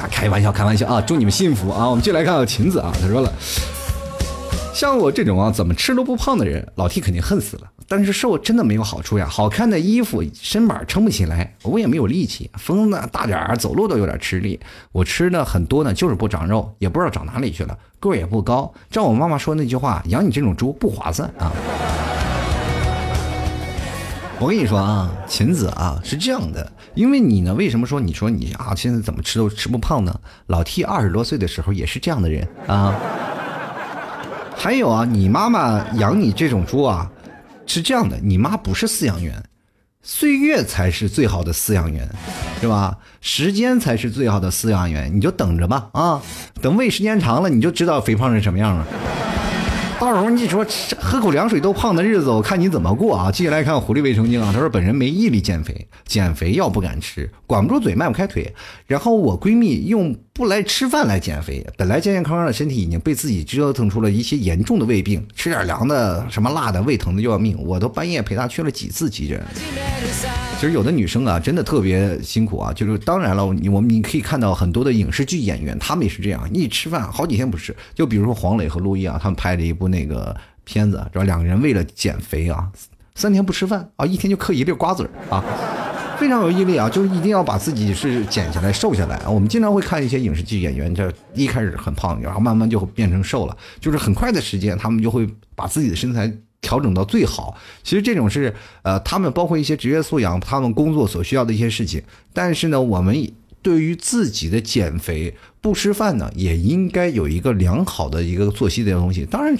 啊，开玩笑，开玩笑啊！祝你们幸福啊！我们继续来看看晴子啊，他说了，像我这种啊，怎么吃都不胖的人，老 T 肯定恨死了。但是瘦真的没有好处呀，好看的衣服身板撑不起来，我也没有力气，风呢大点儿，走路都有点吃力。我吃的很多呢，就是不长肉，也不知道长哪里去了，个儿也不高。照我妈妈说那句话，养你这种猪不划算啊。我跟你说啊，秦子啊，是这样的，因为你呢，为什么说你说你啊，现在怎么吃都吃不胖呢？老 T 二十多岁的时候也是这样的人啊。还有啊，你妈妈养你这种猪啊。是这样的，你妈不是饲养员，岁月才是最好的饲养员，是吧？时间才是最好的饲养员，你就等着吧啊！等喂时间长了，你就知道肥胖是什么样了。到时候你说喝口凉水都胖的日子，我看你怎么过啊！接下来看狐狸卫生巾啊，他说本人没毅力减肥，减肥药不敢吃，管不住嘴迈不开腿。然后我闺蜜用不来吃饭来减肥，本来健健康康的身体已经被自己折腾出了一些严重的胃病，吃点凉的什么辣的，胃疼的要命。我都半夜陪她去了几次急诊。其实有的女生啊，真的特别辛苦啊。就是当然了，你我们你可以看到很多的影视剧演员，他们也是这样，一吃饭好几天不吃。就比如说黄磊和陆毅啊，他们拍了一部那个片子，知道两个人为了减肥啊，三天不吃饭啊，一天就嗑一粒瓜子儿啊，非常有毅力啊，就是一定要把自己是减下来、瘦下来啊。我们经常会看一些影视剧演员，这一开始很胖，然后慢慢就变成瘦了，就是很快的时间，他们就会把自己的身材。调整到最好，其实这种是呃，他们包括一些职业素养，他们工作所需要的一些事情。但是呢，我们对于自己的减肥，不吃饭呢，也应该有一个良好的一个作息的东西。当然，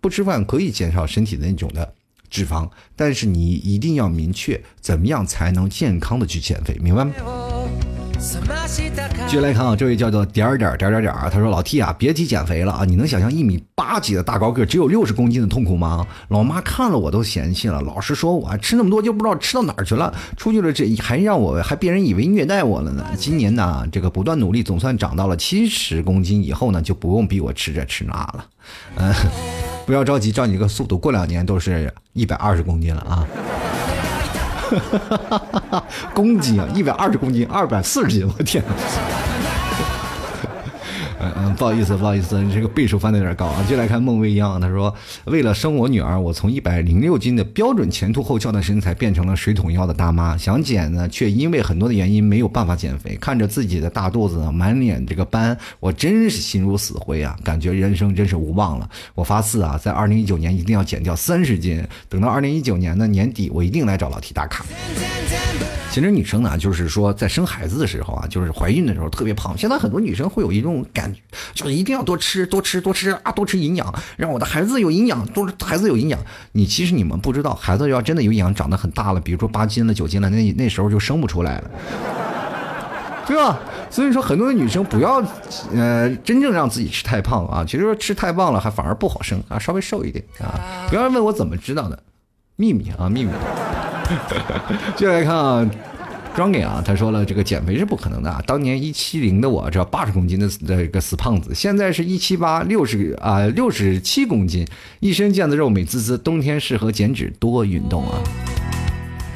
不吃饭可以减少身体的那种的脂肪，但是你一定要明确怎么样才能健康的去减肥，明白吗？继续来看啊，这位叫做点儿点儿点儿点儿点儿，他说老 T 啊，别提减肥了啊，你能想象一米八几的大高个只有六十公斤的痛苦吗？老妈看了我都嫌弃了，老是说我吃那么多就不知道吃到哪儿去了，出去了这还让我还别人以为虐待我了呢。今年呢，这个不断努力，总算长到了七十公斤，以后呢就不用逼我吃这吃那了。嗯，不要着急，照你这个速度，过两年都是一百二十公斤了啊。[LAUGHS] 公斤啊，一百二十公斤，二百四十斤，我天！嗯嗯，不好意思，不好意思，这个倍数翻的有点高啊。就来看孟未央，他说：“为了生我女儿，我从一百零六斤的标准前凸后翘的身材变成了水桶腰的大妈。想减呢，却因为很多的原因没有办法减肥。看着自己的大肚子，满脸这个斑，我真是心如死灰啊！感觉人生真是无望了。我发誓啊，在二零一九年一定要减掉三十斤。等到二零一九年的年底，我一定来找老 T 打卡。”其实女生呢，就是说在生孩子的时候啊，就是怀孕的时候特别胖。现在很多女生会有一种感就一定要多吃多吃多吃啊，多吃营养，让我的孩子有营养，多孩子有营养。你其实你们不知道，孩子要真的有营养，长得很大了，比如说八斤了、九斤了，那那时候就生不出来了，对吧？所以说很多的女生不要，呃，真正让自己吃太胖啊。其实说吃太胖了还反而不好生啊，稍微瘦一点啊。不要问我怎么知道的，秘密啊，秘密。[LAUGHS] 接下来看啊，庄给啊，他说了，这个减肥是不可能的啊。当年一七零的我，这八十公斤的这个死胖子，现在是一七八六十啊六十七公斤，一身腱子肉美滋滋，冬天适合减脂多运动啊。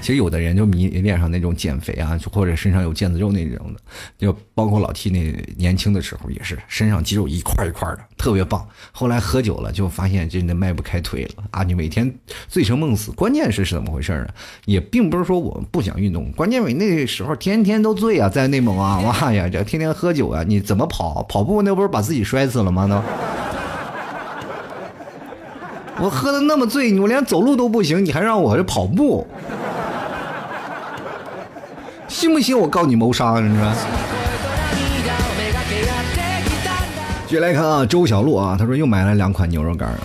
其实有的人就迷恋上那种减肥啊，或者身上有腱子肉那种的，就包括老 T 那年轻的时候也是，身上肌肉一块一块的，特别棒。后来喝酒了，就发现真的迈不开腿了啊！你每天醉生梦死，关键是是怎么回事呢？也并不是说我们不想运动，关键为那时候天天都醉啊，在内蒙啊，哇呀，这天天喝酒啊，你怎么跑？跑步那不是把自己摔死了吗？都。我喝的那么醉，我连走路都不行，你还让我这跑步？信不信我告你谋杀？你说。接来看啊，周小璐啊，他说又买了两款牛肉干啊。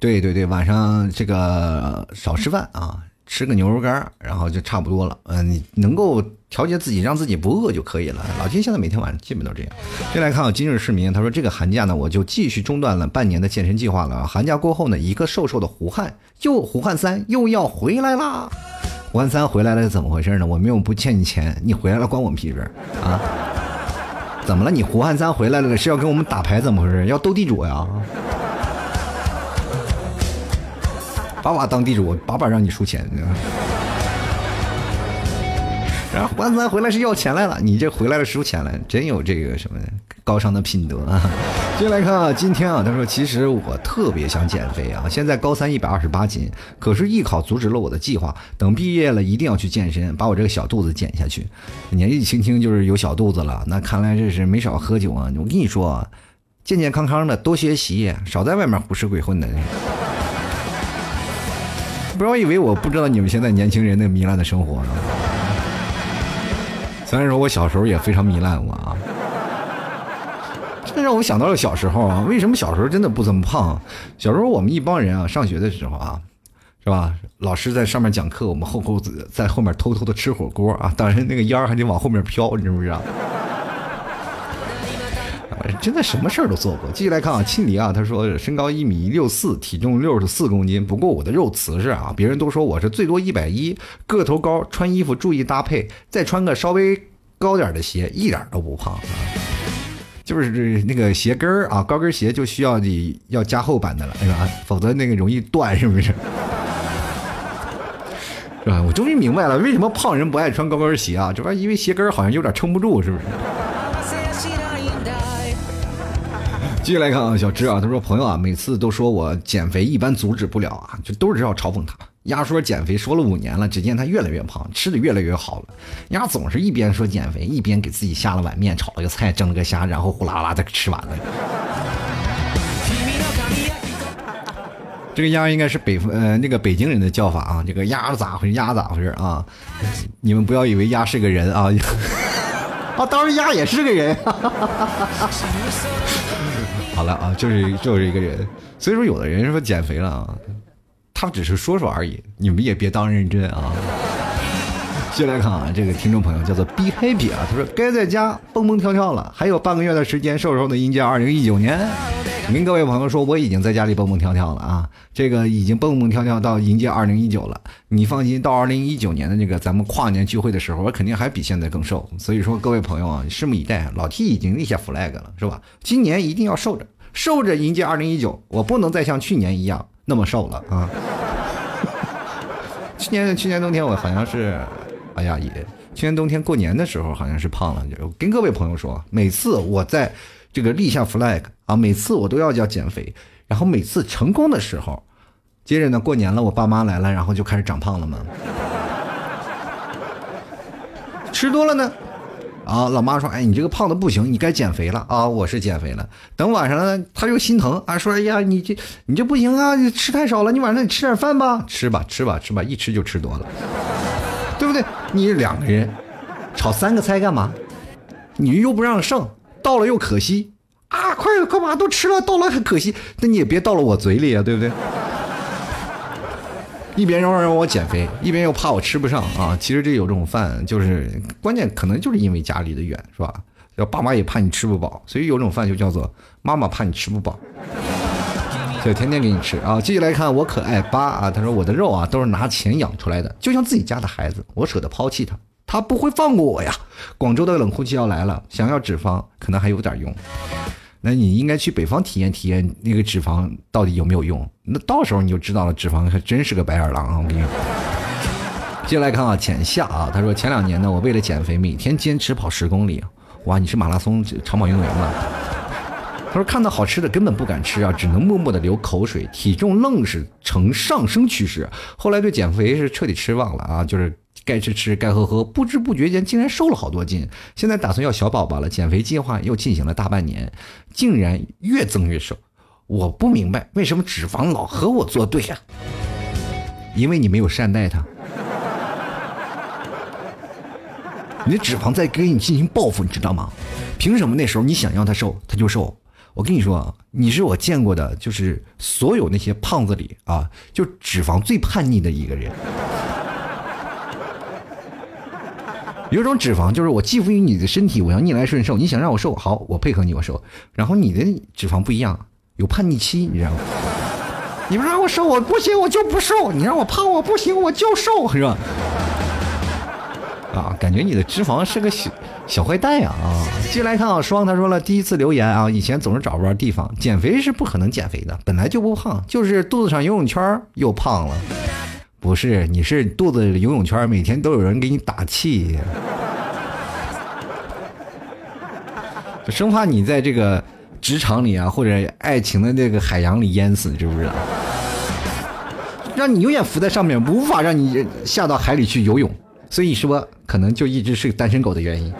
对对对，晚上这个少吃饭啊，吃个牛肉干，然后就差不多了。嗯，你能够调节自己，让自己不饿就可以了。老金现在每天晚上基本都这样。接来看啊，今日市民，他说这个寒假呢，我就继续中断了半年的健身计划了。寒假过后呢，一个瘦瘦的胡汉又胡汉三又要回来啦。胡汉三回来了，怎么回事呢？我们又不欠你钱，你回来了关我们屁事啊？怎么了？你胡汉三回来了是要跟我们打牌？怎么回事？要斗地主呀？把把当地主，把把让你输钱。然后胡汉三回来是要钱来了，你这回来了输钱了，真有这个什么高尚的品德啊！接下来看啊，今天啊，他说其实我特别想减肥啊，现在高三一百二十八斤，可是艺考阻止了我的计划，等毕业了一定要去健身，把我这个小肚子减下去。年纪轻轻就是有小肚子了，那看来这是没少喝酒啊！我跟你说，健健康康的，多学习，少在外面胡吃鬼混的。不要以为我不知道你们现在年轻人那糜烂的生活呢。虽然说我小时候也非常糜烂我啊，这让我想到了小时候啊。为什么小时候真的不怎么胖？小时候我们一帮人啊，上学的时候啊，是吧？老师在上面讲课，我们后后在后面偷偷的吃火锅啊。当然那个烟还得往后面飘，你知不知道？[LAUGHS] 真的什么事儿都做过。继续来看啊，庆迪啊，他说身高一米六四，体重六十四公斤。不过我的肉瓷实啊，别人都说我是最多一百一，个头高，穿衣服注意搭配，再穿个稍微高点的鞋，一点都不胖啊。就是那个鞋跟儿啊，高跟鞋就需要你要加厚版的了，是吧？否则那个容易断，是不是？[LAUGHS] 是吧？我终于明白了，为什么胖人不爱穿高跟鞋啊？这玩意儿因为鞋跟好像有点撑不住，是不是？继续来看啊，小芝啊，他说朋友啊，每次都说我减肥一般阻止不了啊，就都是要嘲讽他。鸭说减肥说了五年了，只见他越来越胖，吃的越来越好了。鸭总是一边说减肥，一边给自己下了碗面，炒了个菜，蒸了个虾，然后呼啦啦的吃完了。[LAUGHS] 这个鸭应该是北呃那个北京人的叫法啊，这个鸭咋回事？鸭咋回事啊？你们不要以为鸭是个人啊，[LAUGHS] 啊，当然鸭也是个人。[LAUGHS] 好了啊，就是就是一个人，所以说有的人说减肥了啊，他只是说说而已，你们也别当认真啊。接下来看啊，这个听众朋友叫做 B Happy 啊，他说该在家蹦蹦跳跳了，还有半个月的时间，瘦瘦的迎接二零一九年。跟各位朋友说，我已经在家里蹦蹦跳跳了啊，这个已经蹦蹦跳跳到迎接二零一九了。你放心，到二零一九年的这个咱们跨年聚会的时候，我肯定还比现在更瘦。所以说，各位朋友啊，拭目以待。老 T 已经立下 flag 了，是吧？今年一定要瘦着，瘦着迎接二零一九。我不能再像去年一样那么瘦了啊。[LAUGHS] 去年去年冬天我好像是，哎呀也，去年冬天过年的时候好像是胖了。就跟各位朋友说，每次我在。这个立下 flag 啊，每次我都要要减肥，然后每次成功的时候，接着呢过年了，我爸妈来了，然后就开始长胖了嘛。吃多了呢，啊，老妈说，哎，你这个胖的不行，你该减肥了啊！我是减肥了。等晚上呢，他又心疼啊，说，哎呀，你这你这不行啊，你吃太少了，你晚上你吃点饭吧，吃吧吃吧吃吧，一吃就吃多了，对不对？你两个人炒三个菜干嘛？你又不让剩，倒了又可惜啊！快快把都吃了，倒了还可惜，那你也别倒了我嘴里啊，对不对？一边嚷嚷让我减肥，一边又怕我吃不上啊！其实这有这种饭，就是关键可能就是因为家离得远，是吧？要爸妈也怕你吃不饱，所以有种饭就叫做妈妈怕你吃不饱，所以天天给你吃啊！继续来看我可爱八啊，他说我的肉啊都是拿钱养出来的，就像自己家的孩子，我舍得抛弃他，他不会放过我呀！广州的冷空气要来了，想要脂肪可能还有点用。那你应该去北方体验体验那个脂肪到底有没有用？那到时候你就知道了，脂肪还真是个白眼狼啊！我跟你说。接下来看啊，浅夏啊，他说前两年呢，我为了减肥，每天坚持跑十公里。哇，你是马拉松长跑运动员吗？他说看到好吃的根本不敢吃啊，只能默默的流口水，体重愣是呈上升趋势。后来对减肥是彻底失望了啊，就是。该吃吃，该喝喝，不知不觉间竟然瘦了好多斤。现在打算要小宝宝了，减肥计划又进行了大半年，竟然越增越瘦。我不明白为什么脂肪老和我作对呀？因为你没有善待它，你的脂肪在给你进行报复，你知道吗？凭什么那时候你想要它瘦，它就瘦？我跟你说，你是我见过的，就是所有那些胖子里啊，就脂肪最叛逆的一个人。有种脂肪就是我寄附于你的身体，我要逆来顺受。你想让我瘦，好，我配合你，我瘦。然后你的脂肪不一样，有叛逆期，你知道吗？[LAUGHS] 你们让我瘦，我不行，我就不瘦。你让我胖，我不行，我就瘦，是吧？[LAUGHS] 啊，感觉你的脂肪是个小小坏蛋呀！啊，进来看啊，双他说了，第一次留言啊，以前总是找不着地方，减肥是不可能减肥的，本来就不胖，就是肚子上游泳圈又胖了。不是，你是肚子游泳圈，每天都有人给你打气，生怕你在这个职场里啊，或者爱情的那个海洋里淹死，知不知道？让你永远浮在上面，无法让你下到海里去游泳，所以说可能就一直是单身狗的原因。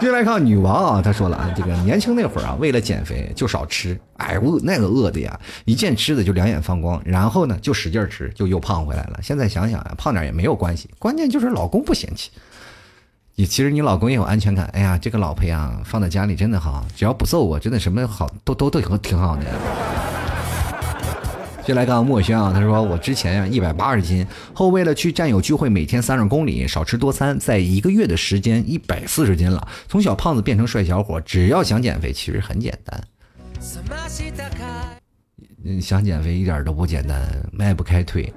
接下来看女王啊，她说了啊，这个年轻那会儿啊，为了减肥就少吃，哎，饿那个饿的呀，一见吃的就两眼放光，然后呢就使劲吃，就又胖回来了。现在想想啊，胖点也没有关系，关键就是老公不嫌弃。你其实你老公也有安全感，哎呀，这个老婆呀放在家里真的好，只要不揍我，真的什么好都都都挺挺好的。就来看墨轩啊，他说我之前呀一百八十斤，后为了去战友聚会，每天三十公里，少吃多餐，在一个月的时间一百四十斤了，从小胖子变成帅小伙，只要想减肥，其实很简单。嗯，想减肥一点都不简单，迈不开腿。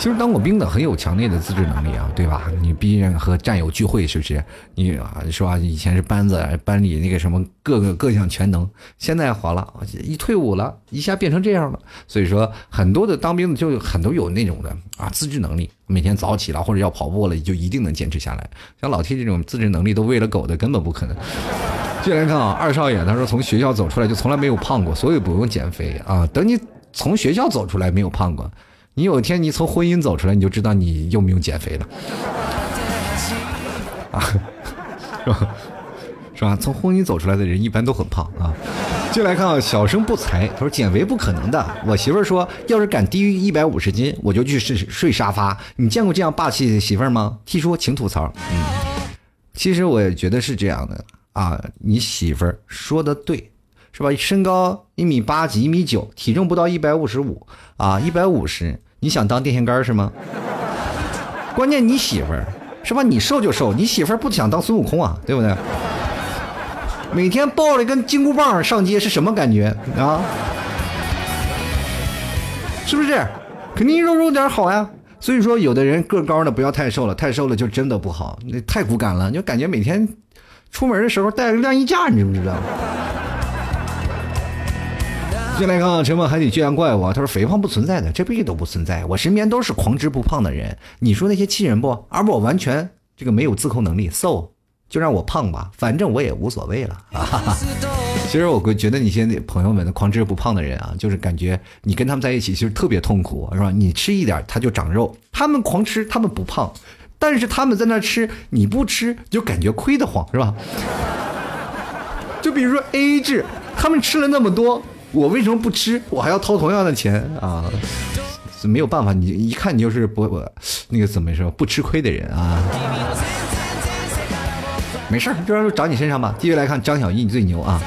其实当过兵的很有强烈的自制能力啊，对吧？你毕竟和战友聚会，是不是？你啊，是吧？以前是班子班里那个什么各个各项全能，现在好了，一退伍了，一下变成这样了。所以说，很多的当兵的就很多有那种的啊，自制能力，每天早起了或者要跑步了，就一定能坚持下来。像老 T 这种自制能力都喂了狗的，根本不可能。接来看啊，二少爷他说从学校走出来就从来没有胖过，所以不用减肥啊。等你从学校走出来没有胖过。你有一天你从婚姻走出来，你就知道你用不用减肥了，啊，是吧？是吧？从婚姻走出来的人一般都很胖啊。就来看啊，小生不才，他说减肥不可能的。我媳妇儿说，要是敢低于一百五十斤，我就去睡睡沙发。你见过这样霸气的媳妇儿吗？T 说，请吐槽。嗯，其实我也觉得是这样的啊。你媳妇儿说的对。是吧？身高一米八几，一米九，体重不到一百五十五啊，一百五十，你想当电线杆是吗？关键你媳妇儿是吧？你瘦就瘦，你媳妇儿不想当孙悟空啊，对不对？每天抱着一根金箍棒上街是什么感觉啊？是不是？肯定肉肉点好呀。所以说，有的人个高的不要太瘦了，太瘦了就真的不好，那太骨感了，你就感觉每天出门的时候带个晾衣架，你知不知道？进来看陈默海底巨岩怪物，他说肥胖不存在的，这辈子都不存在。我身边都是狂吃不胖的人，你说那些气人不？而我完全这个没有自控能力，so 就让我胖吧，反正我也无所谓了啊。[LAUGHS] 其实我会觉得你现在朋友们的狂吃不胖的人啊，就是感觉你跟他们在一起其实特别痛苦，是吧？你吃一点他就长肉，他们狂吃他们不胖，但是他们在那吃你不吃就感觉亏得慌，是吧？[LAUGHS] 就比如说 A A 制，他们吃了那么多，我为什么不吃？我还要掏同样的钱啊？没有办法，你一看你就是不不那个怎么说不吃亏的人啊。没事儿，就找你身上吧。继续来看张小艺，你最牛啊！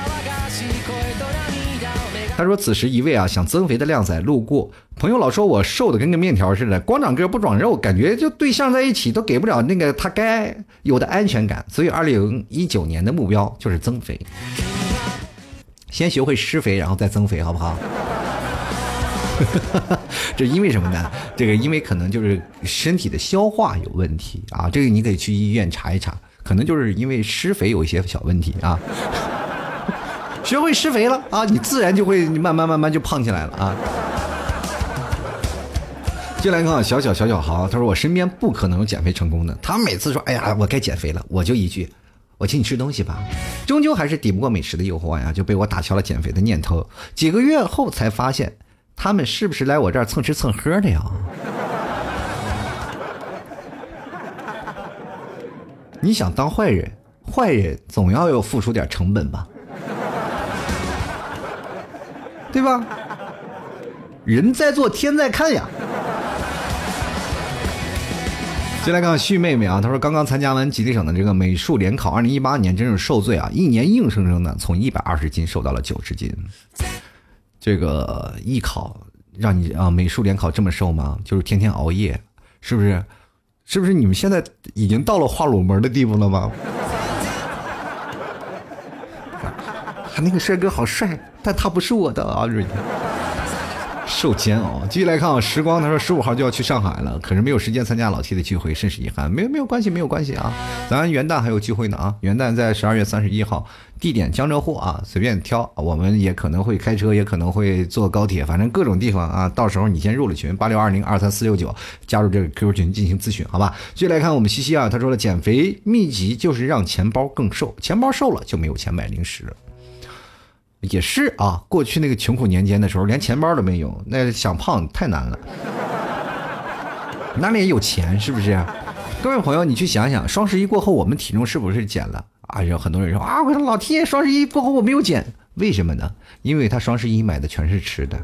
他说：“此时一位啊想增肥的靓仔路过，朋友老说我瘦的跟个面条似的，光长个不长肉，感觉就对象在一起都给不了那个他该有的安全感。所以二零一九年的目标就是增肥，先学会施肥，然后再增肥，好不好？[LAUGHS] 这因为什么呢？这个因为可能就是身体的消化有问题啊，这个你可以去医院查一查。”可能就是因为施肥有一些小问题啊，[LAUGHS] 学会施肥了啊，你自然就会慢慢慢慢就胖起来了啊。进来看小小小小豪，他说我身边不可能有减肥成功的，他每次说哎呀我该减肥了，我就一句我请你吃东西吧，终究还是抵不过美食的诱惑呀，就被我打消了减肥的念头。几个月后才发现，他们是不是来我这儿蹭吃蹭喝的呀？[LAUGHS] 你想当坏人，坏人总要有付出点成本吧，对吧？人在做天在看呀。进来看旭妹妹啊，她说刚刚参加完吉林省的这个美术联考，二零一八年真是受罪啊，一年硬生生的从一百二十斤瘦到了九十斤。这个艺考让你啊美术联考这么瘦吗？就是天天熬夜，是不是？是不是你们现在已经到了画裸模的地步了吗？[LAUGHS] 他那个帅哥好帅，但他不是我的啊！瑞受煎熬。继续来看啊，时光他说十五号就要去上海了，可是没有时间参加老 T 的聚会，甚是遗憾。没有没有关系，没有关系啊，咱元旦还有聚会呢啊！元旦在十二月三十一号。地点江浙沪啊，随便挑，我们也可能会开车，也可能会坐高铁，反正各种地方啊。到时候你先入了群，八六二零二三四六九，加入这个 QQ 群进行咨询，好吧？继续来看我们西西啊，他说了，减肥秘籍就是让钱包更瘦，钱包瘦了就没有钱买零食。也是啊，过去那个穷苦年间的时候，连钱包都没有，那想胖太难了，[LAUGHS] 哪里有钱是不是？各位朋友，你去想想，双十一过后我们体重是不是减了？啊，有很多人说啊，我说老天，双十一过后我没有减，为什么呢？因为他双十一买的全是吃的，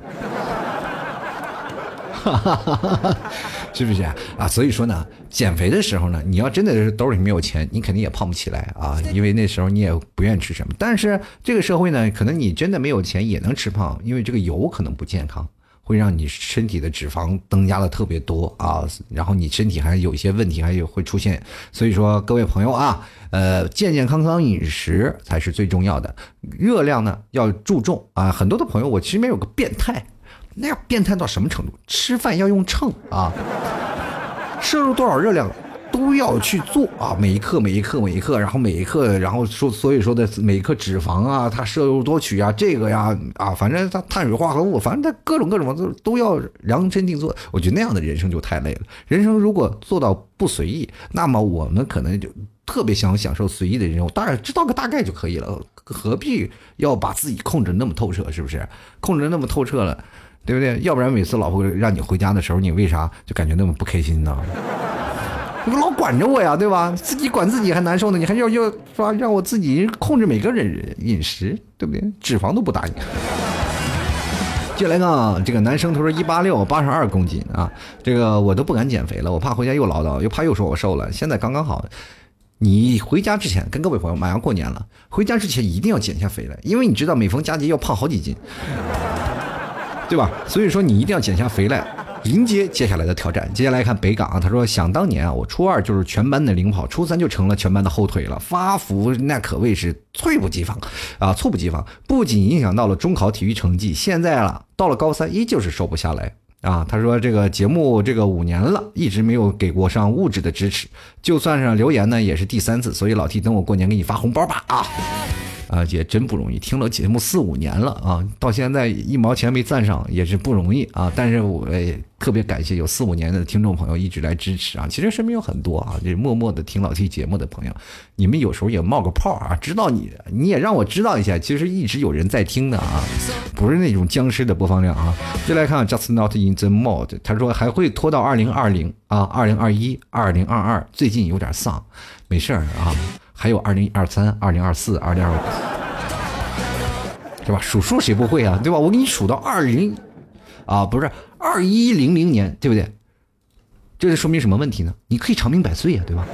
[LAUGHS] 是不是啊？所以说呢，减肥的时候呢，你要真的是兜里没有钱，你肯定也胖不起来啊，因为那时候你也不愿意吃什么。但是这个社会呢，可能你真的没有钱也能吃胖，因为这个油可能不健康。会让你身体的脂肪增加的特别多啊，然后你身体还有一些问题，还有会出现。所以说，各位朋友啊，呃，健健康康饮食才是最重要的，热量呢要注重啊。很多的朋友，我身边有个变态，那要变态到什么程度？吃饭要用秤啊，摄入多少热量？都要去做啊，每一克每一克每一克，然后每一克，然后说所以说的每一克脂肪啊，它摄入多取啊，这个呀啊，反正它碳水化合物，反正它各种各种都都要量身定做。我觉得那样的人生就太累了。人生如果做到不随意，那么我们可能就特别想享受随意的人生。当然知道个大概就可以了，何必要把自己控制那么透彻？是不是？控制那么透彻了，对不对？要不然每次老婆让你回家的时候，你为啥就感觉那么不开心呢？[LAUGHS] 你老管着我呀，对吧？自己管自己还难受呢，你还要要说让我自己控制每个人饮食，对不对？脂肪都不打你。[LAUGHS] 接下来看这个男生，他说一八六八十二公斤啊，这个我都不敢减肥了，我怕回家又唠叨，又怕又说我瘦了。现在刚刚好，你回家之前跟各位朋友，马上过年了，回家之前一定要减下肥来，因为你知道每逢佳节要胖好几斤，对吧？所以说你一定要减下肥来。迎接接下来的挑战。接下来看北港啊，他说：“想当年啊，我初二就是全班的领跑，初三就成了全班的后腿了，发福那可谓是猝不及防啊，猝不及防。不仅影响到了中考体育成绩，现在了到了高三依旧是瘦不下来啊。他说这个节目这个五年了，一直没有给过上物质的支持，就算是留言呢，也是第三次。所以老 T 等我过年给你发红包吧啊。”啊，也真不容易，听了节目四五年了啊，到现在一毛钱没赞上也是不容易啊。但是我也特别感谢有四五年的听众朋友一直来支持啊。其实身边有很多啊，就是默默的听老 T 节目的朋友，你们有时候也冒个泡啊，知道你，你也让我知道一下，其实一直有人在听的啊，不是那种僵尸的播放量啊。就来看 Just Not in the Mode，他说还会拖到二零二零啊，二零二一、二零二二，最近有点丧，没事儿啊。还有二零二三、二零二四、二零二五，是吧？数数谁不会啊？对吧？我给你数到二零，啊，不是二一零零年，对不对？这是说明什么问题呢？你可以长命百岁呀，对吧？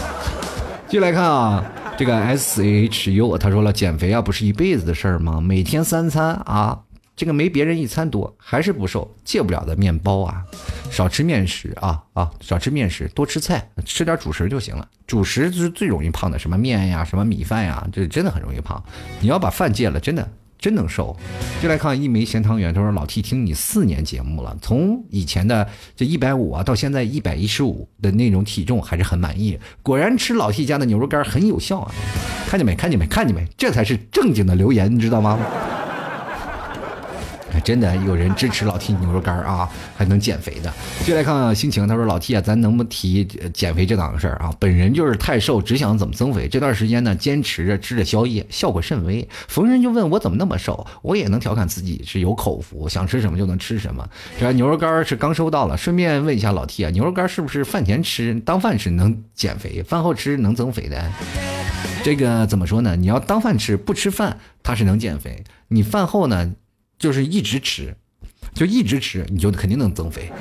[LAUGHS] 继续来看啊，这个 S H U 他说了，减肥啊不是一辈子的事儿吗？每天三餐啊。这个没别人一餐多，还是不瘦，戒不了的面包啊，少吃面食啊啊，少吃面食，多吃菜，吃点主食就行了。主食就是最容易胖的，什么面呀，什么米饭呀，这真的很容易胖。你要把饭戒了，真的真能瘦。就来看一枚咸汤圆，他说老 T 听你四年节目了，从以前的这一百五啊，到现在一百一十五的那种体重，还是很满意。果然吃老 T 家的牛肉干很有效啊！看见没？看见没？看见没？这才是正经的留言，你知道吗？真的有人支持老 T 牛肉干啊，还能减肥的。就来看看心情，他说老 T 啊，咱能不提减肥这档子事儿啊？本人就是太瘦，只想怎么增肥。这段时间呢，坚持着吃着宵夜，效果甚微。逢人就问我怎么那么瘦，我也能调侃自己是有口福，想吃什么就能吃什么。这牛肉干是刚收到了，顺便问一下老 T 啊，牛肉干是不是饭前吃当饭吃能减肥，饭后吃能增肥的？这个怎么说呢？你要当饭吃不吃饭，它是能减肥。你饭后呢？就是一直吃，就一直吃，你就肯定能增肥。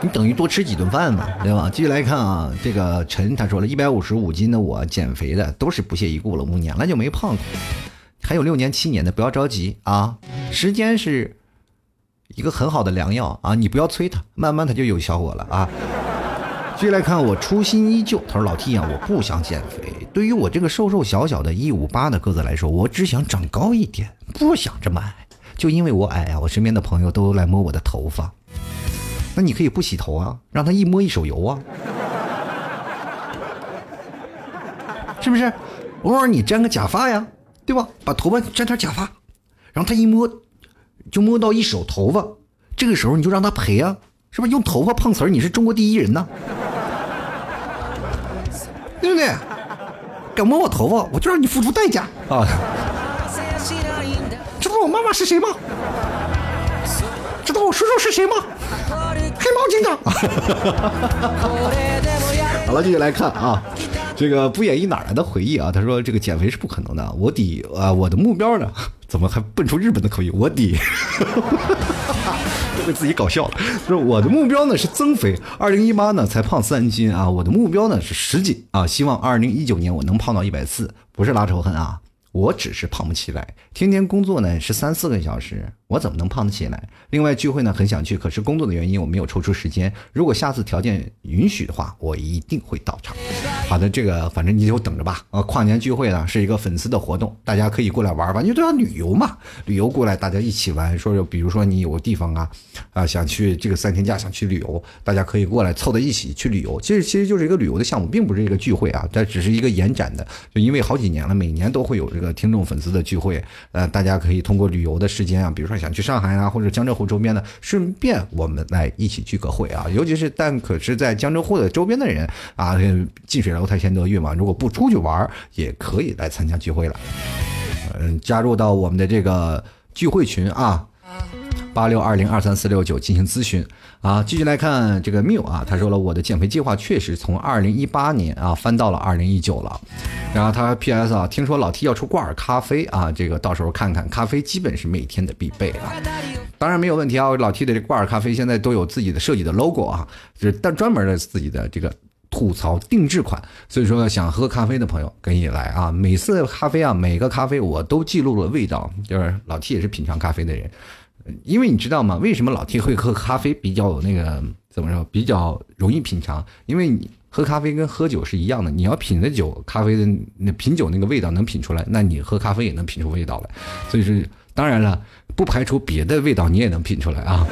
你等于多吃几顿饭嘛，对吧？继续来看啊，这个陈他说了一百五十五斤的我减肥的都是不屑一顾了，五年了就没胖过，还有六年七年的，不要着急啊，时间是一个很好的良药啊，你不要催它，慢慢它就有效果了啊。继续来看我初心依旧，他说老 T 啊，我不想减肥。对于我这个瘦瘦小小的一五八的个子来说，我只想长高一点，不想这么矮。就因为我矮啊，我身边的朋友都来摸我的头发。那你可以不洗头啊，让他一摸一手油啊，[LAUGHS] 是不是？偶尔你粘个假发呀，对吧？把头发粘点假发，然后他一摸，就摸到一手头发。这个时候你就让他赔啊，是不是？用头发碰瓷儿，你是中国第一人呢，对不对？敢摸我头发，我就让你付出代价啊！知道我妈妈是谁吗？知道我叔叔是谁吗？黑猫警长。[LAUGHS] 好了，继续来看啊，这个不演绎哪来的回忆啊？他说这个减肥是不可能的，我底啊，我的目标呢？怎么还蹦出日本的口音？我被自己搞笑了，就是我的目标呢是增肥，二零一八呢才胖三斤啊，我的目标呢是十斤啊，希望二零一九年我能胖到一百四，不是拉仇恨啊。我只是胖不起来，天天工作呢是三四个小时，我怎么能胖得起来？另外聚会呢很想去，可是工作的原因我没有抽出时间。如果下次条件允许的话，我一定会到场。好的，这个反正你就等着吧。呃，跨年聚会呢是一个粉丝的活动，大家可以过来玩玩，因为都要旅游嘛，旅游过来大家一起玩。说说比如说你有个地方啊，啊想去这个三天假想去旅游，大家可以过来凑在一起去旅游。其实其实就是一个旅游的项目，并不是一个聚会啊，这只是一个延展的。就因为好几年了，每年都会有这个听众粉丝的聚会，呃，大家可以通过旅游的时间啊，比如说想去上海啊，或者江浙沪周边的，顺便我们来一起聚个会啊。尤其是但可是在江浙沪的周边的人啊，近水楼台先得月嘛，如果不出去玩，也可以来参加聚会了。嗯，加入到我们的这个聚会群啊。八六二零二三四六九进行咨询。啊，继续来看这个缪啊，他说了我的减肥计划确实从二零一八年啊翻到了二零一九了，然后他 P.S 啊，听说老 T 要出挂耳咖啡啊，这个到时候看看，咖啡基本是每天的必备啊，当然没有问题啊，老 T 的这挂耳咖啡现在都有自己的设计的 logo 啊，就是但专门的自己的这个吐槽定制款，所以说想喝咖啡的朋友可以来啊，每次咖啡啊，每个咖啡我都记录了味道，就是老 T 也是品尝咖啡的人。因为你知道吗？为什么老 T 会喝咖啡比较有那个怎么说？比较容易品尝？因为你喝咖啡跟喝酒是一样的，你要品的酒，咖啡的那品酒那个味道能品出来，那你喝咖啡也能品出味道来。所以说，当然了，不排除别的味道你也能品出来啊。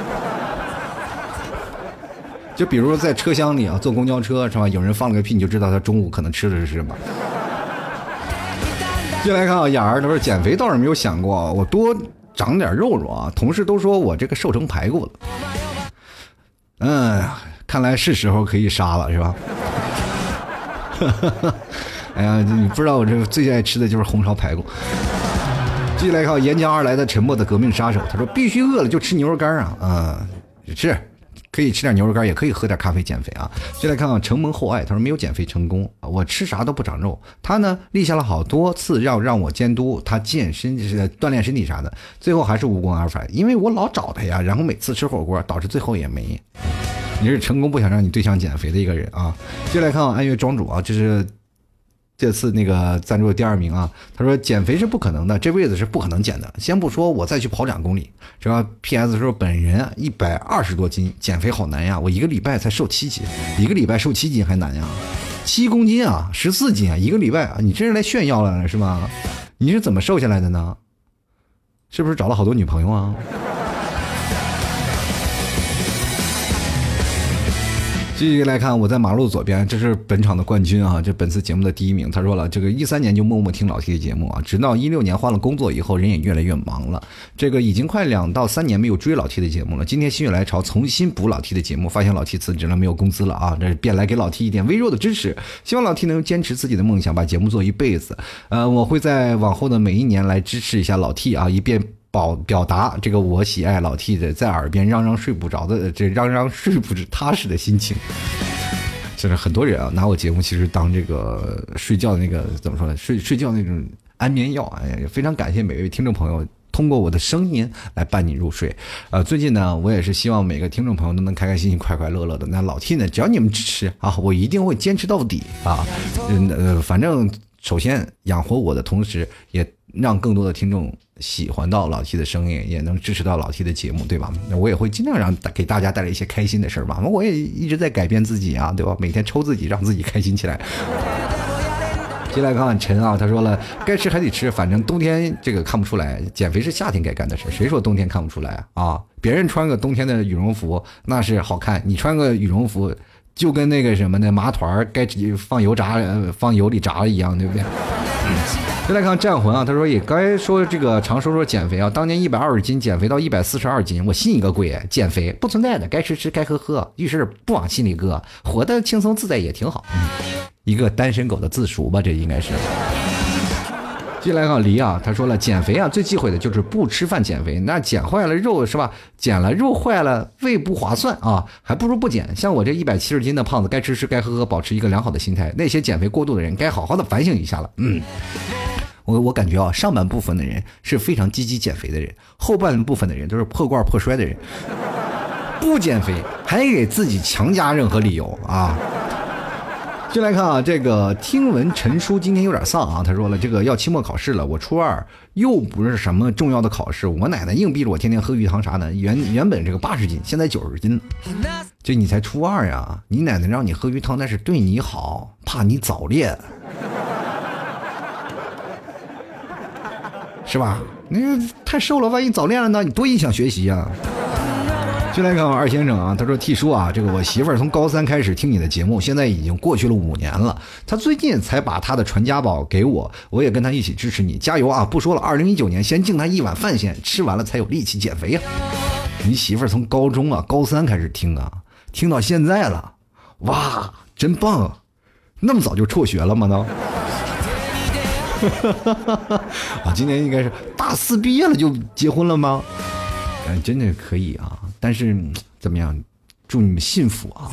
就比如说在车厢里啊，坐公交车是吧？有人放了个屁，你就知道他中午可能吃的是什么。[LAUGHS] 进来看啊，雅儿他说减肥倒是没有想过，我多长点肉肉啊。同事都说我这个瘦成排骨了。嗯，看来是时候可以杀了，是吧？哈哈哈哎呀，你不知道我这个最爱吃的就是红烧排骨。继续来看沿江而来的沉默的革命杀手，他说必须饿了就吃牛肉干啊，嗯，吃。可以吃点牛肉干，也可以喝点咖啡减肥啊。就来看看承蒙厚爱，他说没有减肥成功啊，我吃啥都不长肉。他呢立下了好多次要让我监督他健身，就是锻炼身体啥的，最后还是无功而返，因为我老找他呀，然后每次吃火锅，导致最后也没。你是成功不想让你对象减肥的一个人啊。就来看看安岳庄主啊，就是。这次那个赞助第二名啊，他说减肥是不可能的，这辈子是不可能减的。先不说我再去跑两公里，是吧 P.S. 说本人一百二十多斤，减肥好难呀，我一个礼拜才瘦七斤，一个礼拜瘦七斤还难呀，七公斤啊，十四斤啊，一个礼拜啊，你这是来炫耀了是吧？你是怎么瘦下来的呢？是不是找了好多女朋友啊？继续来看，我在马路左边，这是本场的冠军啊！这本次节目的第一名。他说了，这个一三年就默默听老 T 的节目啊，直到一六年换了工作以后，人也越来越忙了。这个已经快两到三年没有追老 T 的节目了。今天心血来潮重新补老 T 的节目，发现老 T 辞职了，没有工资了啊！这便来给老 T 一点微弱的支持，希望老 T 能坚持自己的梦想，把节目做一辈子。呃，我会在往后的每一年来支持一下老 T 啊，以便。表表达这个我喜爱老 T 的在耳边嚷嚷睡不着的这嚷嚷睡不着踏实的心情，就是很多人啊拿我节目其实当这个睡觉的那个怎么说呢睡睡觉那种安眠药哎呀非常感谢每位听众朋友通过我的声音来伴你入睡。呃，最近呢我也是希望每个听众朋友都能开开心心快快乐乐的。那老 T 呢只要你们支持啊，我一定会坚持到底啊。嗯呃，反正首先养活我的同时，也让更多的听众。喜欢到老 T 的声音，也能支持到老 T 的节目，对吧？那我也会尽量让给大家带来一些开心的事儿吧。我也一直在改变自己啊，对吧？每天抽自己，让自己开心起来。进来看看陈啊，他说了，该吃还得吃，反正冬天这个看不出来，减肥是夏天该干的事儿。谁说冬天看不出来啊？别人穿个冬天的羽绒服那是好看，你穿个羽绒服就跟那个什么的麻团儿该放油炸放油里炸了一样，对不对？再来看战魂啊，他说也该说这个常说说减肥啊，当年一百二十斤减肥到一百四十二斤，我信一个鬼！减肥不存在的，该吃吃，该喝喝，遇事不往心里搁，活得轻松自在也挺好。一个单身狗的自述吧，这应该是。进来看黎啊，他说了，减肥啊最忌讳的就是不吃饭减肥，那减坏了肉是吧？减了肉坏了胃不划算啊，还不如不减。像我这一百七十斤的胖子，该吃吃该喝喝，保持一个良好的心态。那些减肥过度的人，该好好的反省一下了。嗯，我我感觉啊，上半部分的人是非常积极减肥的人，后半部分的人都是破罐破摔的人，不减肥还给自己强加任何理由啊。进来看啊，这个听闻陈叔今天有点丧啊。他说了，这个要期末考试了，我初二又不是什么重要的考试，我奶奶硬逼着我天天喝鱼汤啥的。原原本这个八十斤，现在九十斤。就你才初二呀，你奶奶让你喝鱼汤那是对你好，怕你早恋，是吧？你太瘦了，万一早恋了呢？你多影响学习呀。进来看二先生啊，他说：“T 叔啊，这个我媳妇儿从高三开始听你的节目，现在已经过去了五年了。她最近才把她的传家宝给我，我也跟她一起支持你，加油啊！不说了，二零一九年先敬她一碗饭先，吃完了才有力气减肥呀。你媳妇儿从高中啊，高三开始听啊，听到现在了，哇，真棒！那么早就辍学了吗？都？哈哈哈哈啊，今年应该是大四毕业了就结婚了吗？嗯，真的可以啊。”但是怎么样？祝你们幸福啊！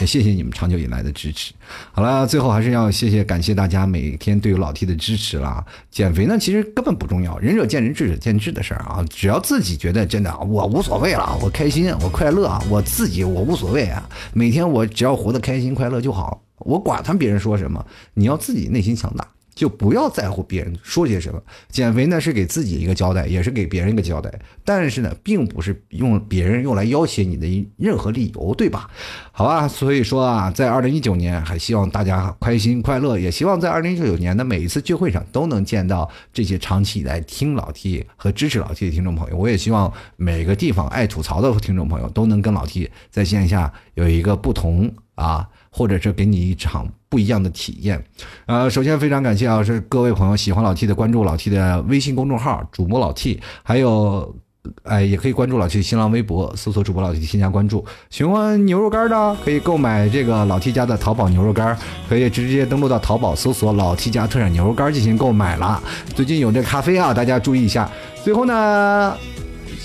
也谢谢你们长久以来的支持。好了，最后还是要谢谢感谢大家每天对老 T 的支持啦。减肥呢，其实根本不重要，仁者见仁，智者见智的事儿啊。只要自己觉得真的我无所谓了，我开心，我快乐，我自己我无所谓啊。每天我只要活得开心快乐就好，我管他别人说什么。你要自己内心强大。就不要在乎别人说些什么。减肥呢是给自己一个交代，也是给别人一个交代。但是呢，并不是用别人用来要挟你的任何理由，对吧？好吧，所以说啊，在二零一九年，还希望大家开心快乐，也希望在二零一九年的每一次聚会上都能见到这些长期以来听老 T 和支持老 T 的听众朋友。我也希望每个地方爱吐槽的听众朋友都能跟老 T 在线下有一个不同啊。或者是给你一场不一样的体验。呃，首先非常感谢啊，是各位朋友喜欢老 T 的关注老 T 的微信公众号主播老 T，还有。哎，也可以关注老 T 新浪微博，搜索主播老 T 添加关注。喜欢牛肉干的，可以购买这个老 T 家的淘宝牛肉干，可以直接登录到淘宝搜索老 T 家特产牛肉干进行购买了。最近有这咖啡啊，大家注意一下。最后呢，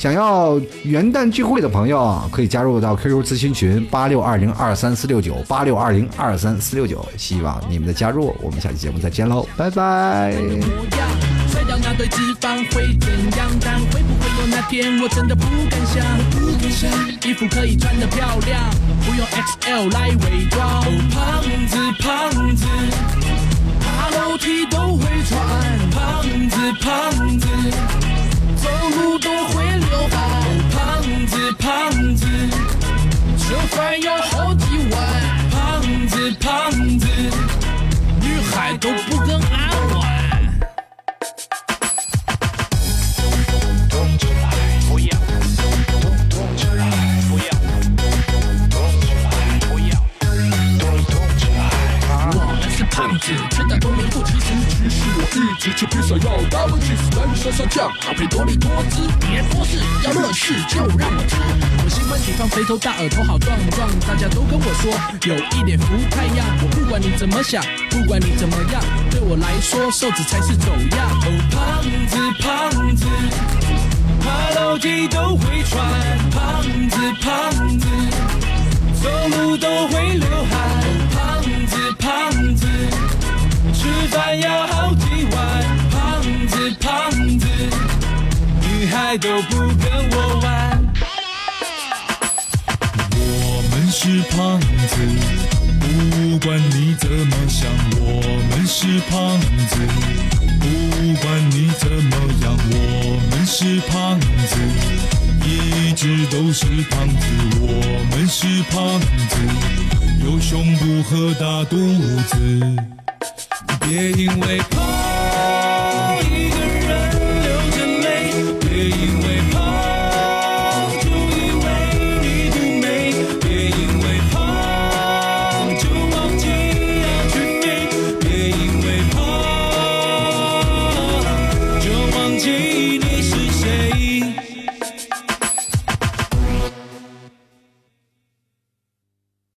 想要元旦聚会的朋友，可以加入到 QQ 咨询群八六二零二三四六九八六二零二三四六九，希望你们的加入。我们下期节目再见喽，拜拜。那堆脂肪会怎样？但会不会有那天我真的不敢想？不敢想，衣服可以穿得漂亮，不用 XL 来伪装。胖子胖子，爬楼梯都会喘。胖子胖子，走走路都会流汗。胖子胖子，吃饭要好几碗。胖子胖子，女孩都不肯爱我。于是，我一直就偏想要 double cheese，来个沙沙酱，搭配多利多汁，别说是要乐事就让我吃。我喜欢对方肥头大耳，头好壮壮，大家都跟我说有一点福太阳。我不管你怎么想，不管你怎么样，对我来说瘦子才是走样。哦，胖子胖子，爬楼梯都会喘。胖子胖子，走路都会流汗。胖子胖子。吃饭要好几碗，胖子胖子，女孩都不跟我玩。我们是胖子，不管你怎么想，我们是胖子，不管你怎么样，我们是胖子，一直都是胖子，我们是胖子，有胸部和大肚子。别因为。